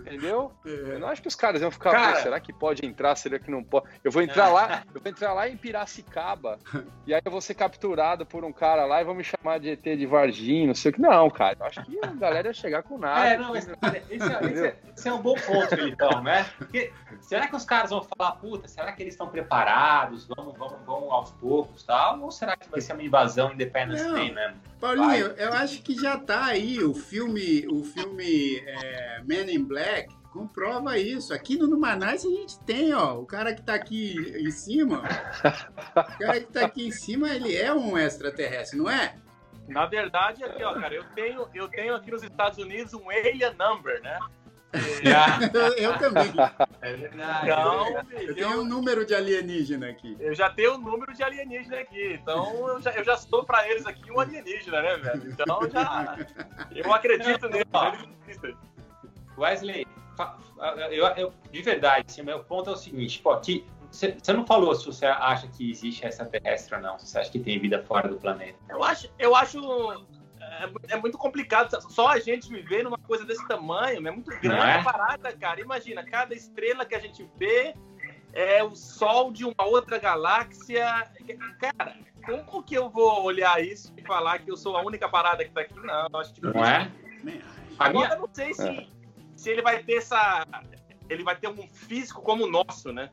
entendeu? Eu não acho que os caras iam ficar, Cara. "Pô, será que pode entrar? Será que não pode? Eu vou entrar É. lá, eu vou entrar lá em Piracicaba, e aí eu vou ser capturado por um cara lá e vão me chamar de ET de Varginho, não sei o que. Não, cara, eu acho que a galera ia chegar com nada. É, não, mas olha, esse, é, esse, é, esse é um bom ponto, Felipão, né? Porque será que os caras vão falar, puta, será que eles estão preparados? Vamos, vamos, vamos aos poucos tal? Ou será que vai ser uma invasão Independence Não. Day mesmo? Paulinho, eu acho que já tá aí o filme, o filme é, Men in Black comprova isso. Aqui no Numanais a gente tem, ó, o cara que tá aqui em cima, ó, o cara que tá aqui em cima, ele é um extraterrestre, não é? Na verdade, aqui, ó, cara, eu tenho, eu tenho aqui nos Estados Unidos um alien number, né? Já. [LAUGHS] Eu, eu também. É verdade. Então, Eu tenho um número de alienígena aqui. eu já tenho o número de alienígena aqui. Então, eu já, eu já sou pra eles aqui um alienígena, né, velho? Então, já. Eu acredito existem. Wesley, eu, eu- de verdade, assim, meu ponto é o seguinte, pô, aqui, você você não falou se você acha que existe extraterrestre ou não, se você acha que tem vida fora do planeta. Eu acho, eu acho é, é muito complicado. Só a gente viver numa coisa desse tamanho, é muito grande é? a parada, cara. Imagina, cada estrela que a gente vê é o sol de uma outra galáxia. Cara, como que eu vou olhar isso e falar que eu sou a única parada que tá aqui? Não, acho que Não é? Agora minha, eu não sei se, se ele vai ter essa, ele vai ter um físico como o nosso, né?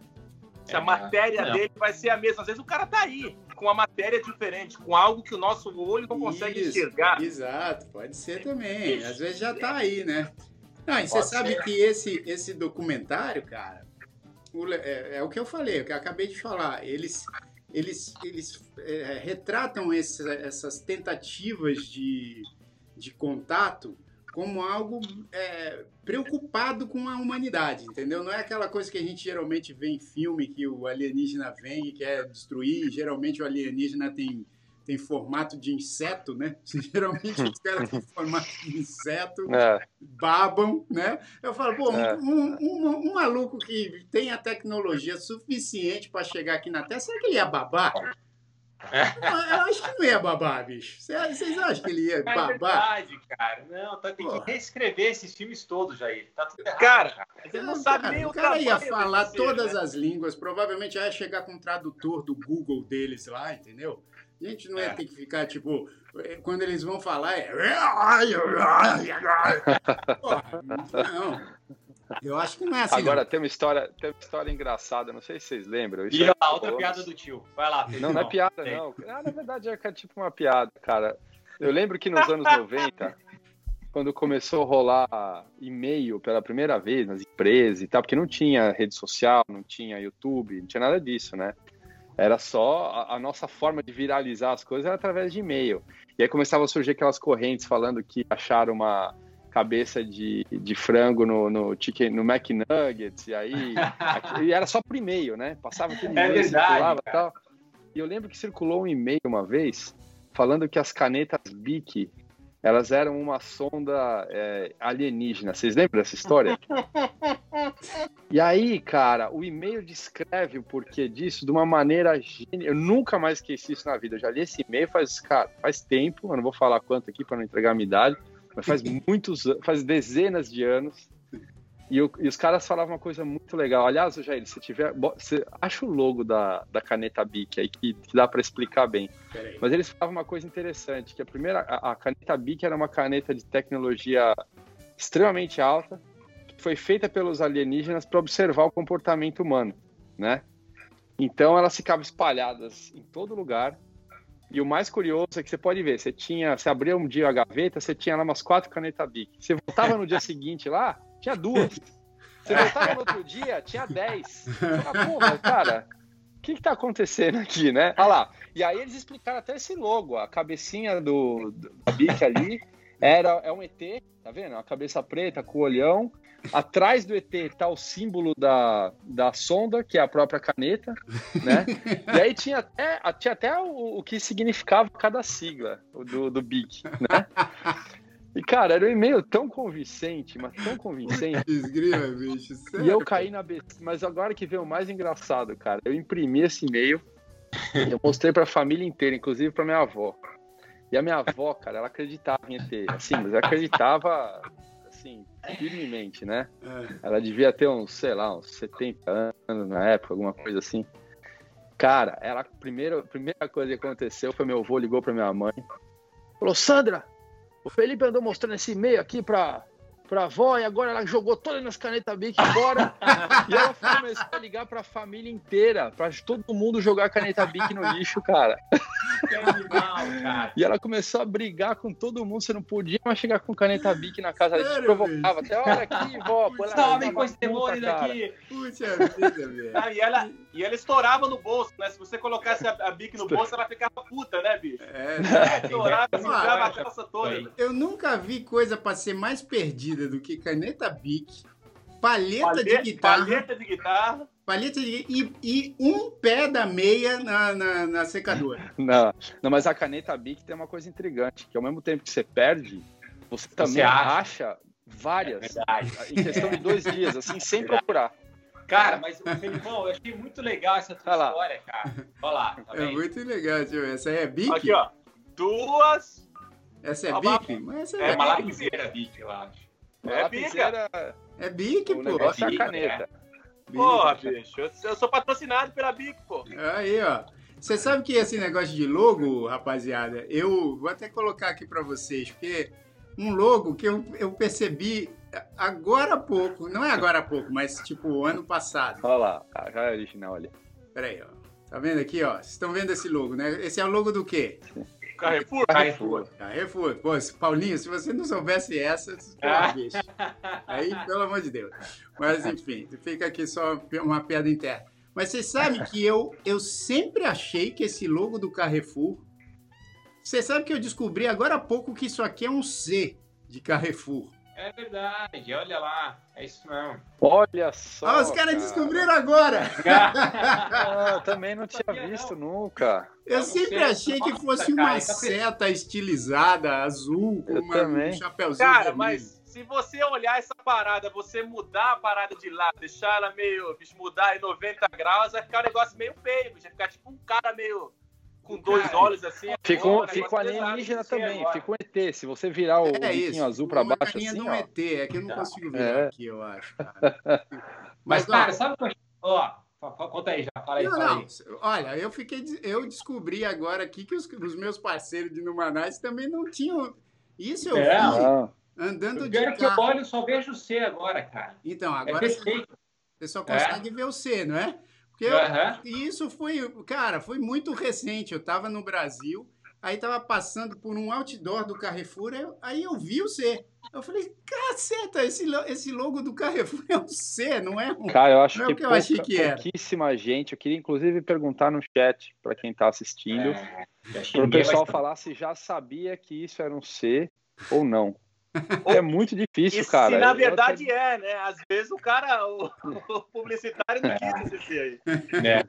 Se a É, matéria não. dele vai ser a mesma. Às vezes o cara tá aí, com uma matéria diferente, com algo que o nosso olho não consegue Isso, enxergar. Exato, pode ser também. Às vezes já tá aí, né? Não, e você Pode sabe ser. que esse, esse documentário, cara, o é, é o que eu falei, o que eu acabei de falar. Eles, eles, eles é, retratam esse- essas tentativas de, de contato como algo é, preocupado com a humanidade, entendeu? Não é aquela coisa que a gente geralmente vê em filme que o alienígena vem e quer destruir. Geralmente o alienígena tem, tem formato de inseto, né? [LAUGHS] Geralmente os caras têm formato de inseto [LAUGHS] É, babam, né? Eu falo, pô, um- É. um, um- um maluco que tem a tecnologia suficiente para chegar aqui na Terra, será que ele ia babar? Eu, acho que não ia babar, bicho. Cê- Vocês acham que ele ia [LAUGHS] É babar? verdade, cara. Não, tá, tem Porra. que reescrever esses filmes todos, Jair. Tá tudo errado. Cara, Ele não Não, sabe cara, nem o, o cara ia falar ser, todas né? as línguas, provavelmente ia chegar com o tradutor do Google deles lá, entendeu? A gente não ia É. ter que ficar, tipo, eh, quando eles vão falar, é. [LAUGHS] [LAUGHS] Porra, não. Eu acho que não é assim. Agora tem uma história, tem uma história engraçada, não sei se vocês lembram. isso E aí a outra piada do tio. Vai lá, Pedro. Não, não é piada, tem. não. Ah, na verdade é é tipo uma piada, cara. Eu lembro que nos anos 90, quando começou a rolar e-mail pela primeira vez nas empresas e tal, porque não tinha rede social, não tinha YouTube, não tinha nada disso, né? Era só a, a nossa forma de viralizar as coisas era através de e-mail. E aí começavam a surgir aquelas correntes falando que acharam uma cabeça de, de frango no, no, chicken, no McNuggets, e aí [LAUGHS] e era só por e-mail, né? Passava aquele É e-mail, verdade, circulava e tal. E eu lembro que circulou um e-mail uma vez falando que as canetas Bic elas eram uma sonda é, alienígena. Vocês lembram dessa história? [LAUGHS] e aí, cara, o e-mail descreve o porquê disso de uma maneira genial. Eu nunca mais esqueci isso na vida. Eu já li esse e-mail faz, cara, faz tempo. Eu não vou falar quanto aqui para não entregar a minha idade, mas faz muitos, faz dezenas de anos. E, o- e os caras falavam uma coisa muito legal. Aliás, Jair, se tiver, você acha o logo da, da caneta Bic aí que, que dá para explicar bem. Mas eles falavam uma coisa interessante, que a primeira, a, a caneta Bic era uma caneta de tecnologia extremamente alta, que foi feita pelos alienígenas para observar o comportamento humano, né? Então elas ficavam espalhadas em todo lugar. E o mais curioso é que você pode ver, você tinha, você abria um dia a gaveta, você tinha lá umas quatro canetas Bic. Você voltava no dia seguinte lá, tinha duas. Você voltava no outro dia, tinha dez. Fala, porra, cara, o que, que tá acontecendo aqui, né? Olha lá. E aí eles explicaram até esse logo, a cabecinha do, do Bic ali era, é um ET, tá vendo? Uma cabeça preta com o olhão. Atrás do ET tá o símbolo da, da sonda, que é a própria caneta, né? [LAUGHS] E aí tinha até, tinha até o, o que significava cada sigla do, do BIC, né? E, cara, era um e-mail tão convincente, mas tão convincente. Desgrima, bicho. E eu caí na besteira. Mas agora que veio o mais engraçado, cara. Eu imprimi esse e-mail e eu mostrei pra família inteira, inclusive pra minha avó. E a minha avó, cara, ela acreditava em ET. Assim, mas ela acreditava, assim, firmemente, né? É. Ela devia ter uns, sei lá, uns 70 anos na época, alguma coisa assim. Cara, ela, a primeira, a primeira coisa que aconteceu foi meu avô ligou pra minha mãe. Falou, Sandra, o Felipe andou mostrando esse e-mail aqui pra, pra avó e agora ela jogou todas as canetas Bic fora. [LAUGHS] e ela começou a ligar pra família inteira, pra todo mundo jogar a caneta Bic no lixo, cara. Que animal, cara. E ela começou a brigar com todo mundo, você não podia mais chegar com caneta Bic na casa, a gente Sério, provocava. Até, olha aqui, vó, na com demônio cara. daqui. Puxa vida, velho. Ah, e, ela, e ela estourava no bolso, né? Se você colocasse a, a Bic no bolso, ela ficava puta, né, bicho? É, Estourava, tem- rasgava a calça toda. eu nunca vi coisa pra ser mais perdida do que caneta Bic, palheta de guitarra, palheta de guitarra. palheta de e, e um pé da meia na, na, na secadora. Não, não, mas a caneta Bic tem uma coisa intrigante, que ao mesmo tempo que você perde, você também acha. acha várias Verdade. em questão de dois dias, assim, sem procurar. Cara, mas, o Felipão, eu achei muito legal essa tua lá. história, cara. Olha lá, tá É vendo? muito legal, ver. Essa aí é Bic? Aqui, ó. Duas. Essa é Ó, Bic? Mas essa É é, uma Bic. lapiseira, bicho, eu acho. É lapiseira, É Bic, o pô. negócio é a Bic, caneta. Bic. Porra, bicho. Eu, eu sou patrocinado pela Bic, pô. Aí, ó. Você sabe que esse negócio de logo, rapaziada, eu vou até colocar aqui pra vocês, porque um logo que eu, eu percebi agora há pouco, não é agora há pouco, mas tipo ano passado. Olha lá, ah, já é original ali. Peraí, ó. Tá vendo aqui, ó? Vocês estão vendo esse logo, né? Esse é o logo do quê? Carrefour? Carrefour. Carrefour. Pô, Paulinho, se você não soubesse essa, Ah. pô, bicho. Aí, pelo amor de Deus. Mas, [LAUGHS] enfim, fica aqui só uma piada interna. Mas você sabe que eu, eu sempre achei que esse logo do Carrefour. Você sabe que eu descobri agora há pouco que isso aqui é um C de Carrefour. É verdade, olha lá. É isso mesmo. Olha só. Ah, os caras descobriram agora! [LAUGHS] Ah, eu também não tinha visto nunca. Eu sempre sei, achei que fosse cara, uma pe- seta estilizada, azul, com uma, também. um chapéuzinho Cara, vermelho. mas se você olhar essa parada, você mudar a parada de lado, deixar ela meio. mudar em 90 graus, vai ficar um negócio meio feio. Vai ficar tipo um cara meio. Com dois Cara, olhos assim. Fica um, fica um alienígena não também, agora. fica um ET. Se você virar o É biquinho azul pra uma baixo assim, um ó. ET, é que eu não Tá. consigo virar É. aqui, eu acho, cara. [LAUGHS] Mas, Mas, ó, cara, sabe o que eu? Ó, conta aí já, fala aí, não, fala não, aí. olha, eu fiquei, eu descobri agora aqui que os, os meus parceiros de Numanais também não tinham. Isso eu É, vi Ah, andando O de é que eu carro. olho só vejo o C agora, cara. Então, É agora perfeito. você só consegue ver o C, não é? Porque eu-. E isso foi, cara, foi muito recente. Eu estava no Brasil, aí estava passando por um outdoor do Carrefour, eu- aí eu vi o C. Eu falei, caceta, esse, esse logo do Carrefour é um C, não é um. Cara, eu acho Não é que, o que eu achei pouca- que era. pouquíssima gente. Eu queria inclusive perguntar no chat para quem tá assistindo, É, para o pessoal falar se já sabia que isso era um C ou não. [LAUGHS] É muito difícil, E cara. se na Eu verdade é, né? Às vezes o cara, o, o publicitário não quis esse C aí. É.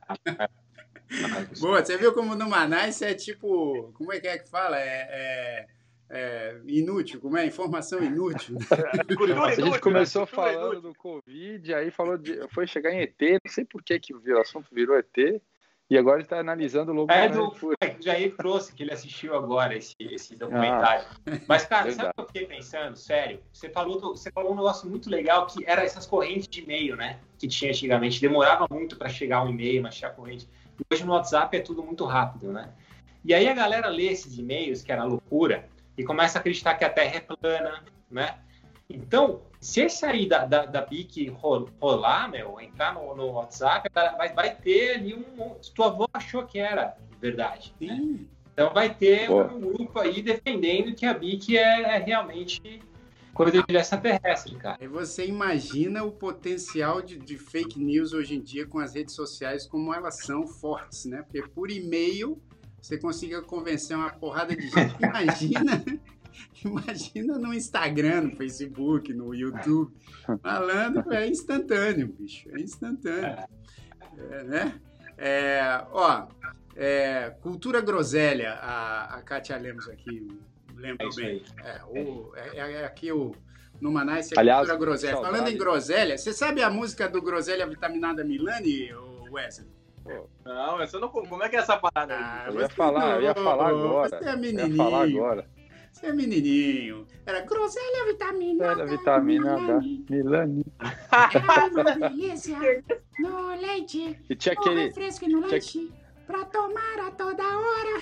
Boa, você viu como no Manaus é tipo. Como é que é que fala? É, é- é inútil, como é? Informação inútil. [LAUGHS] Cultura A gente começou falando do Covid, aí falou de, foi chegar em ET, não sei por que, que o assunto virou ET, e agora ele está analisando o logo É do é, que Jair trouxe, que ele assistiu agora esse, esse documentário. Mas, cara, sabe verdade. o que eu fiquei pensando? Sério, você falou, do- você falou um negócio muito legal que era essas correntes de e-mail, né? Que tinha antigamente. Demorava muito para chegar um e-mail, mas tinha corrente. Hoje no WhatsApp é tudo muito rápido, né? E aí a galera lê esses e-mails, que era loucura, e começa a acreditar que a Terra é plana, né? Então, se esse aí da, da, da BIC ro- rolar, meu, entrar no, no WhatsApp, vai, vai ter ali um. Se tua avó achou que era verdade. né? Então vai ter Boa. um grupo aí defendendo que a BIC é, é realmente coisa de extraterrestre, cara. Aí você imagina o potencial de, de fake news hoje em dia com as redes sociais, como elas são fortes, né? Porque por e-mail você consiga convencer uma porrada de gente. [LAUGHS] Imagina, [LAUGHS] imagina no Instagram, no Facebook, no YouTube. Falando, é instantâneo, bicho. É instantâneo. É, né? É, ó, é, cultura groselha, a, a Kátia Lemos aqui, É lembra isso bem. aí. É, o, é, é aqui o. No Manaus é Aliás, cultura groselha. saudade. Falando em groselha, você sabe a música do Groselha Vitaminada Milani, Wesley? Não, essa não. Como é que é essa parada aí? Ah, Eu ia falar, eu ia não, falar agora. Você é Eu ia menininho. falar agora. Você é menininho. Era groselha vitaminada. Era vitamina da Milani. É uma delícia no leite, E tinha no aquele. refresco e no tinha- leite, pra tomar a toda hora.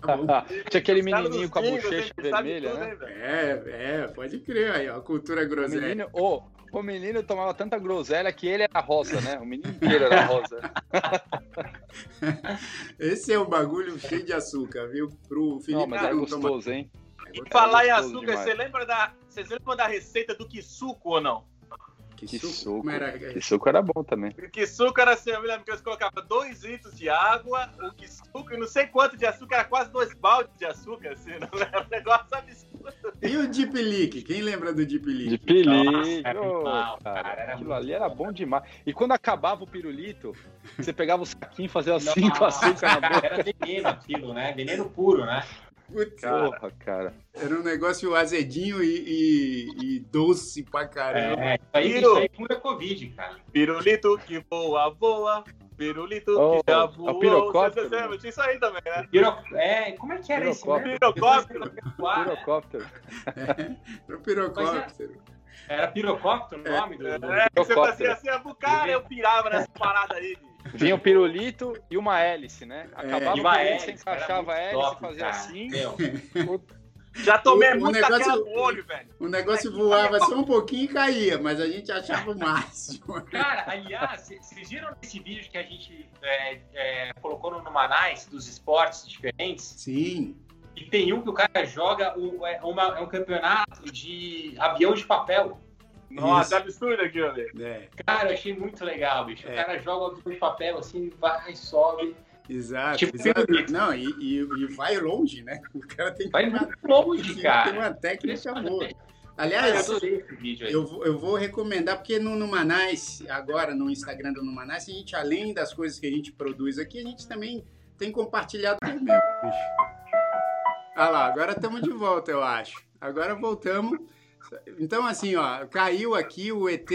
Tá [LAUGHS] tinha aquele menininho com a bochecha vermelha, tudo, né? É, é, pode crer aí, ó. Cultura O groselha. menino, ô, o menino tomava tanta groselha que ele era rosa, né? O menino inteiro era rosa. [LAUGHS] Esse é um bagulho cheio de açúcar, viu? Pro Felipe Não, mas é não tomar- gostoso, hein? E falar em gostoso açúcar, demais. você lembra da. Vocês lembram da receita do quisuco ou não? Que, Que suco. suco. Como era? Que suco era bom também. O quisuco era assim, eu me lembro que eles colocavam 2 litros de água, o quisuco e não sei quanto de açúcar, era quase dois baldes de açúcar, assim, não era [LAUGHS] um negócio absurdo. E o Deep Leak? Quem lembra do Deep Leak? De pilício, Nossa, era animal, cara. cara, era Aquilo ali era bom demais. E quando acabava o pirulito, você pegava o saquinho e fazia assim com açúcar na boca. Era veneno aquilo, né? Veneno puro, né? Putz, Porra, cara. era um negócio azedinho e, e- e doce pra caramba. É, isso aí, Tiro. isso aí cura Covid, cara. Pirulito que voa, voa. Pirulito Oh, que já é o voou. pirocóptero, Você lembra? Tinha isso aí também, né? Piro... É, como é que era isso mesmo? Pirocóptero. Pirocóptero. Era o pirocóptero. Era pirocóptero o nome do... do- É, você fazia assim, ah, cara, eu pirava nessa parada aí. Vinha o pirulito e uma hélice, né? Acabava É, E o uma hélice, você encaixava a hélice, top, fazia cara. assim. [LAUGHS] Já tomei O- o muito negócio- daquela no olho, velho. O negócio voava só um pouquinho e caía, mas a gente achava o máximo. [LAUGHS] Cara, aliás, vocês viram esse vídeo que a gente é, é, colocou no Numanais dos esportes diferentes? Sim. E tem um que o cara joga o- é, uma- é um campeonato de avião de papel. Nossa, absurdo aquilo ali. É, Cara, eu achei muito legal, bicho. É. O cara joga o papel assim, vai, sobe. exato. Tipo, exato. Não, e, e- e vai longe, né? O cara tem que Vai uma- muito longe, tem cara. uma técnica boa. Eu Aliás, adorei esse vídeo aí. eu, vou- eu vou recomendar, porque no Numanais, agora no Instagram do Numanais, a gente, além das coisas que a gente produz aqui, a gente também tem compartilhado com o mesmo, bicho. Ah lá, agora estamos de volta, eu acho. Agora voltamos. Então, assim, ó, caiu aqui, o ET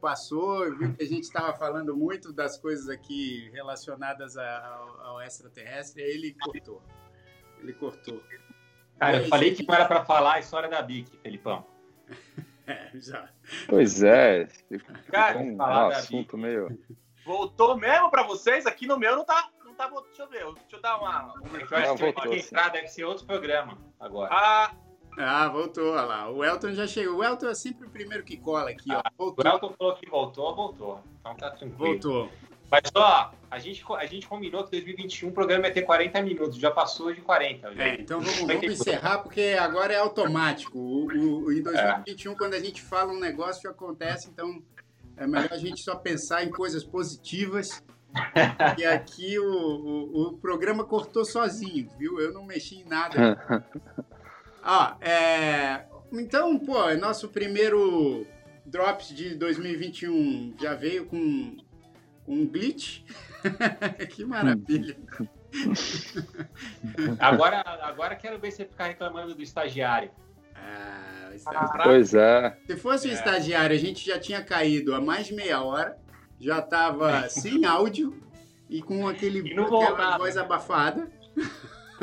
passou, viu que a gente estava falando muito das coisas aqui relacionadas ao, ao extraterrestre, aí ele cortou. Ele cortou. Cara, É, eu falei isso que não era pra falar a história da Bic, Felipão. [LAUGHS] É, já. Pois é, Cara, um falar da assunto meio. Voltou mesmo pra vocês? Aqui no meu não tá. Não tá voltando. Deixa eu ver. Deixa eu dar uma. um Eu acho que vai entrar, deve ser outro programa agora. Ah, Ah, voltou, olha lá. O Elton já chegou. O Elton é sempre o primeiro que cola aqui, ó. O Voltou. Elton falou que voltou, voltou. Então tá tranquilo. Voltou. Mas ó, a gente, a gente combinou que 2021 o programa ia ter 40 minutos, já passou de 40. É, então vamos, vamos encerrar, porque agora é automático. O, o- o- em É. 2021, quando a gente fala um negócio, acontece, então é melhor a gente só pensar em coisas positivas. E aqui o, o, o programa cortou sozinho, viu? Eu não mexi em nada. [LAUGHS] Ó, é, então, pô, é nosso primeiro Drops de 2021 já veio com um glitch. [LAUGHS] que maravilha. [LAUGHS] Agora, agora quero ver você ficar reclamando do estagiário. Ah, o estagiário. caraca. Pois é. Se fosse o É. estagiário, a gente já tinha caído há mais de meia hora, já estava sem áudio e com aquele, E aquela voz abafada.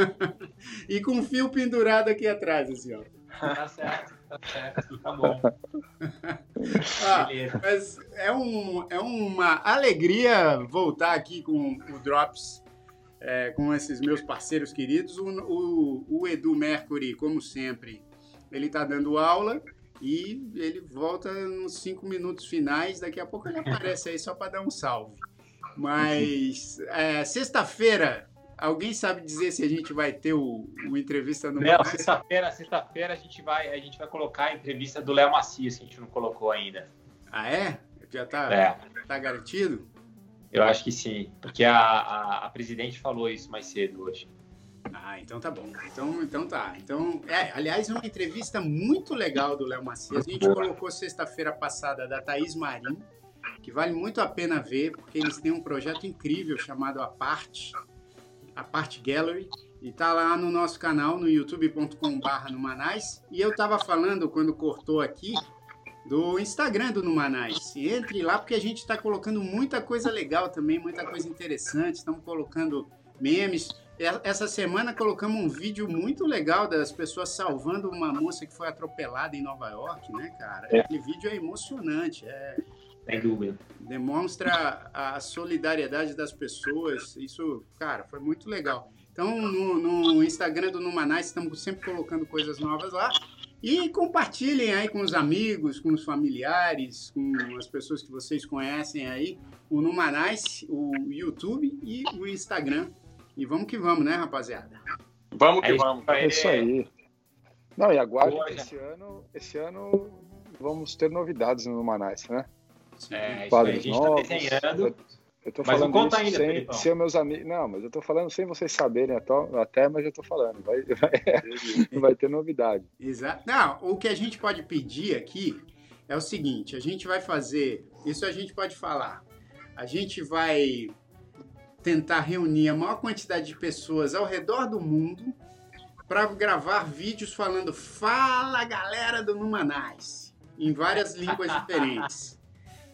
[LAUGHS] e com um fio pendurado aqui atrás, assim, ó. Tá certo, tá certo, tá bom. Ah, mas é, um, é uma alegria voltar aqui com o Drops, é, com esses meus parceiros queridos. O, o, o Edu Mercury, como sempre, ele está dando aula e ele volta nos cinco minutos finais. Daqui a pouco ele [LAUGHS] aparece aí só para dar um salve. Mas é, sexta-feira, alguém sabe dizer se a gente vai ter o, o entrevista no Léo, sexta-feira, sexta-feira a gente vai, a gente vai colocar a entrevista do Léo Macias, que a gente não colocou ainda. Ah, é? Já tá, É, tá garantido? eu acho que sim, porque a, a, a presidente falou isso mais cedo hoje. Ah, então tá bom. Então, então tá. Então, é, aliás, uma entrevista muito legal do Léo Macias. A gente Boa. colocou sexta-feira passada da Thaís Marim, que vale muito a pena ver, porque eles têm um projeto incrível chamado A Parte, A Parte Gallery, e tá lá no nosso canal, no youtube.com.br Numanais. E eu tava falando, quando cortou aqui, do Instagram do Numanais. Entre lá, porque a gente está colocando muita coisa legal também, muita coisa interessante. Estamos colocando memes. Essa semana colocamos um vídeo muito legal das pessoas salvando uma moça que foi atropelada em Nova York, né, cara? É. Aquele vídeo é emocionante, é, Sem dúvida. demonstra a solidariedade das pessoas. Isso, cara, foi muito legal. Então, no, no Instagram do Numanais, estamos sempre colocando coisas novas lá. E compartilhem aí com os amigos, com os familiares, com as pessoas que vocês conhecem aí, o Numanais, o YouTube e o Instagram. E vamos que vamos, né, rapaziada? Vamos que É vamos. É isso aí. Não, e aguarde Boa, esse ano, esse ano vamos ter novidades no Manais, né? É, isso aí, a Quadros gente tá novos. desenhando. Eu, tô Mas não falando conta isso ainda, sem, Felipão. sem meus amigos. Não, mas eu tô falando sem vocês saberem até, até mas eu tô falando. Vai, [LAUGHS] vai, vai ter novidade. Exato. Não, o que a gente pode pedir aqui é o seguinte: a gente vai fazer, isso a gente pode falar. A gente vai tentar reunir a maior quantidade de pessoas ao redor do mundo para gravar vídeos falando "Fala, galera do Numanais" em várias línguas [LAUGHS] diferentes.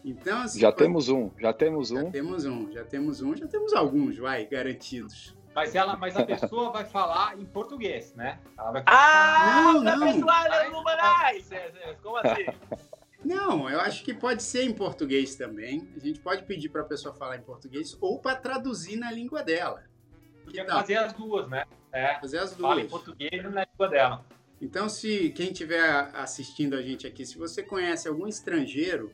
Então, assim, Já temos um, já temos já um. temos um, já temos um, já temos alguns, vai, garantidos. Mas, ela, mas a pessoa vai falar em português, né? Ela vai Ah, Não, não. Manais! É, é, Como assim? Não, eu acho que pode ser em português também. A gente pode pedir para a pessoa falar em português ou para traduzir na língua dela. Que podia fazer as duas, né? É, Fazer as fala em duas. português e na língua dela. Então, se quem estiver assistindo a gente aqui, se você conhece algum estrangeiro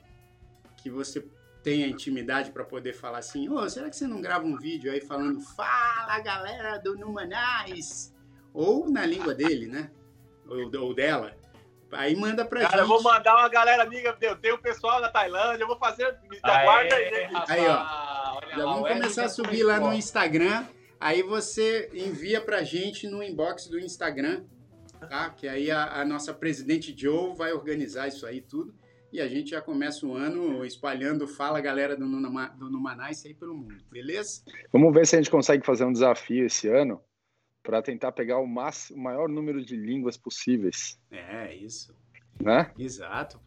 que você tenha intimidade para poder falar assim, ô, será que você não grava um vídeo aí falando fala galera do Numanais? Ou na língua dele, né? Ou, ou dela. Aí manda pra Cara, gente. eu vou mandar uma galera amiga, eu tenho o pessoal da Tailândia, eu vou fazer. Me aguarda aí, Aí, ó. olha Já lá, vamos começar a subir lá no. Instagram. Aí você envia pra gente no inbox do Instagram, tá? Que aí a, a nossa presidente Joe vai organizar isso aí tudo. E a gente já começa o ano espalhando Fala Galera do, Numa, do Numanice aí pelo mundo, beleza? Vamos ver se a gente consegue fazer um desafio esse ano para tentar pegar o, máximo, o maior número de línguas possíveis, É, isso. né? Exato.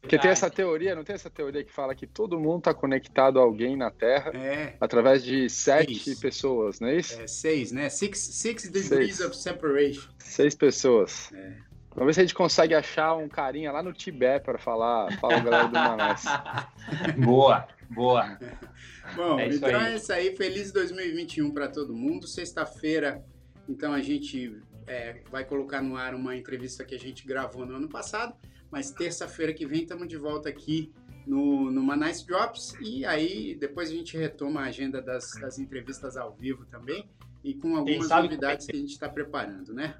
Porque tem essa teoria, não tem essa teoria que fala que todo mundo está conectado a alguém na Terra É, através de sete Isso. pessoas, não é isso? é seis, né? Six, six degrees Seis. of separation. Seis pessoas. É. Vamos ver se a gente consegue achar um carinha lá no Tibete para falar, fala galera do Manaus. [LAUGHS] Boa, boa. Bom, É isso então aí. é isso aí. Feliz 2021 para todo mundo. Sexta-feira, então a gente é, vai colocar no ar uma entrevista que a gente gravou no ano passado, mas terça-feira que vem estamos de volta aqui no, no Nice Drops e aí depois a gente retoma a agenda das, das entrevistas ao vivo também e com algumas novidades que a gente está preparando, né?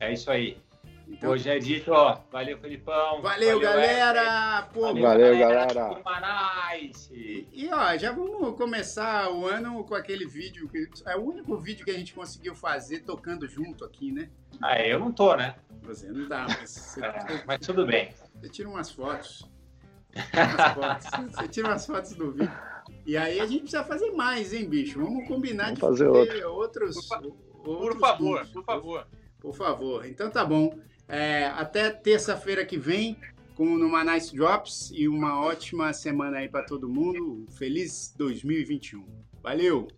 É isso aí. Então, Hoje é dito, ó. Valeu, Felipão. valeu, Wesley. galera! Pô, Valeu, galera. do Manais. E ó, já vamos começar o ano com aquele vídeo que é o único vídeo que a gente conseguiu fazer tocando junto aqui, né? Ah, eu não tô, né? Você não dá, mas você, É, mas tudo bem. você tira umas fotos. Umas fotos. Você tira umas fotos do vídeo. E aí a gente precisa fazer mais, hein, bicho? Vamos combinar Vamos de fazer fazer outros. Por fa- Por outros favor, vídeos. por favor. Por favor. Então tá bom. É, até terça-feira que vem com Numa Nice Drops e uma ótima semana aí para todo mundo. Feliz 2021. Valeu!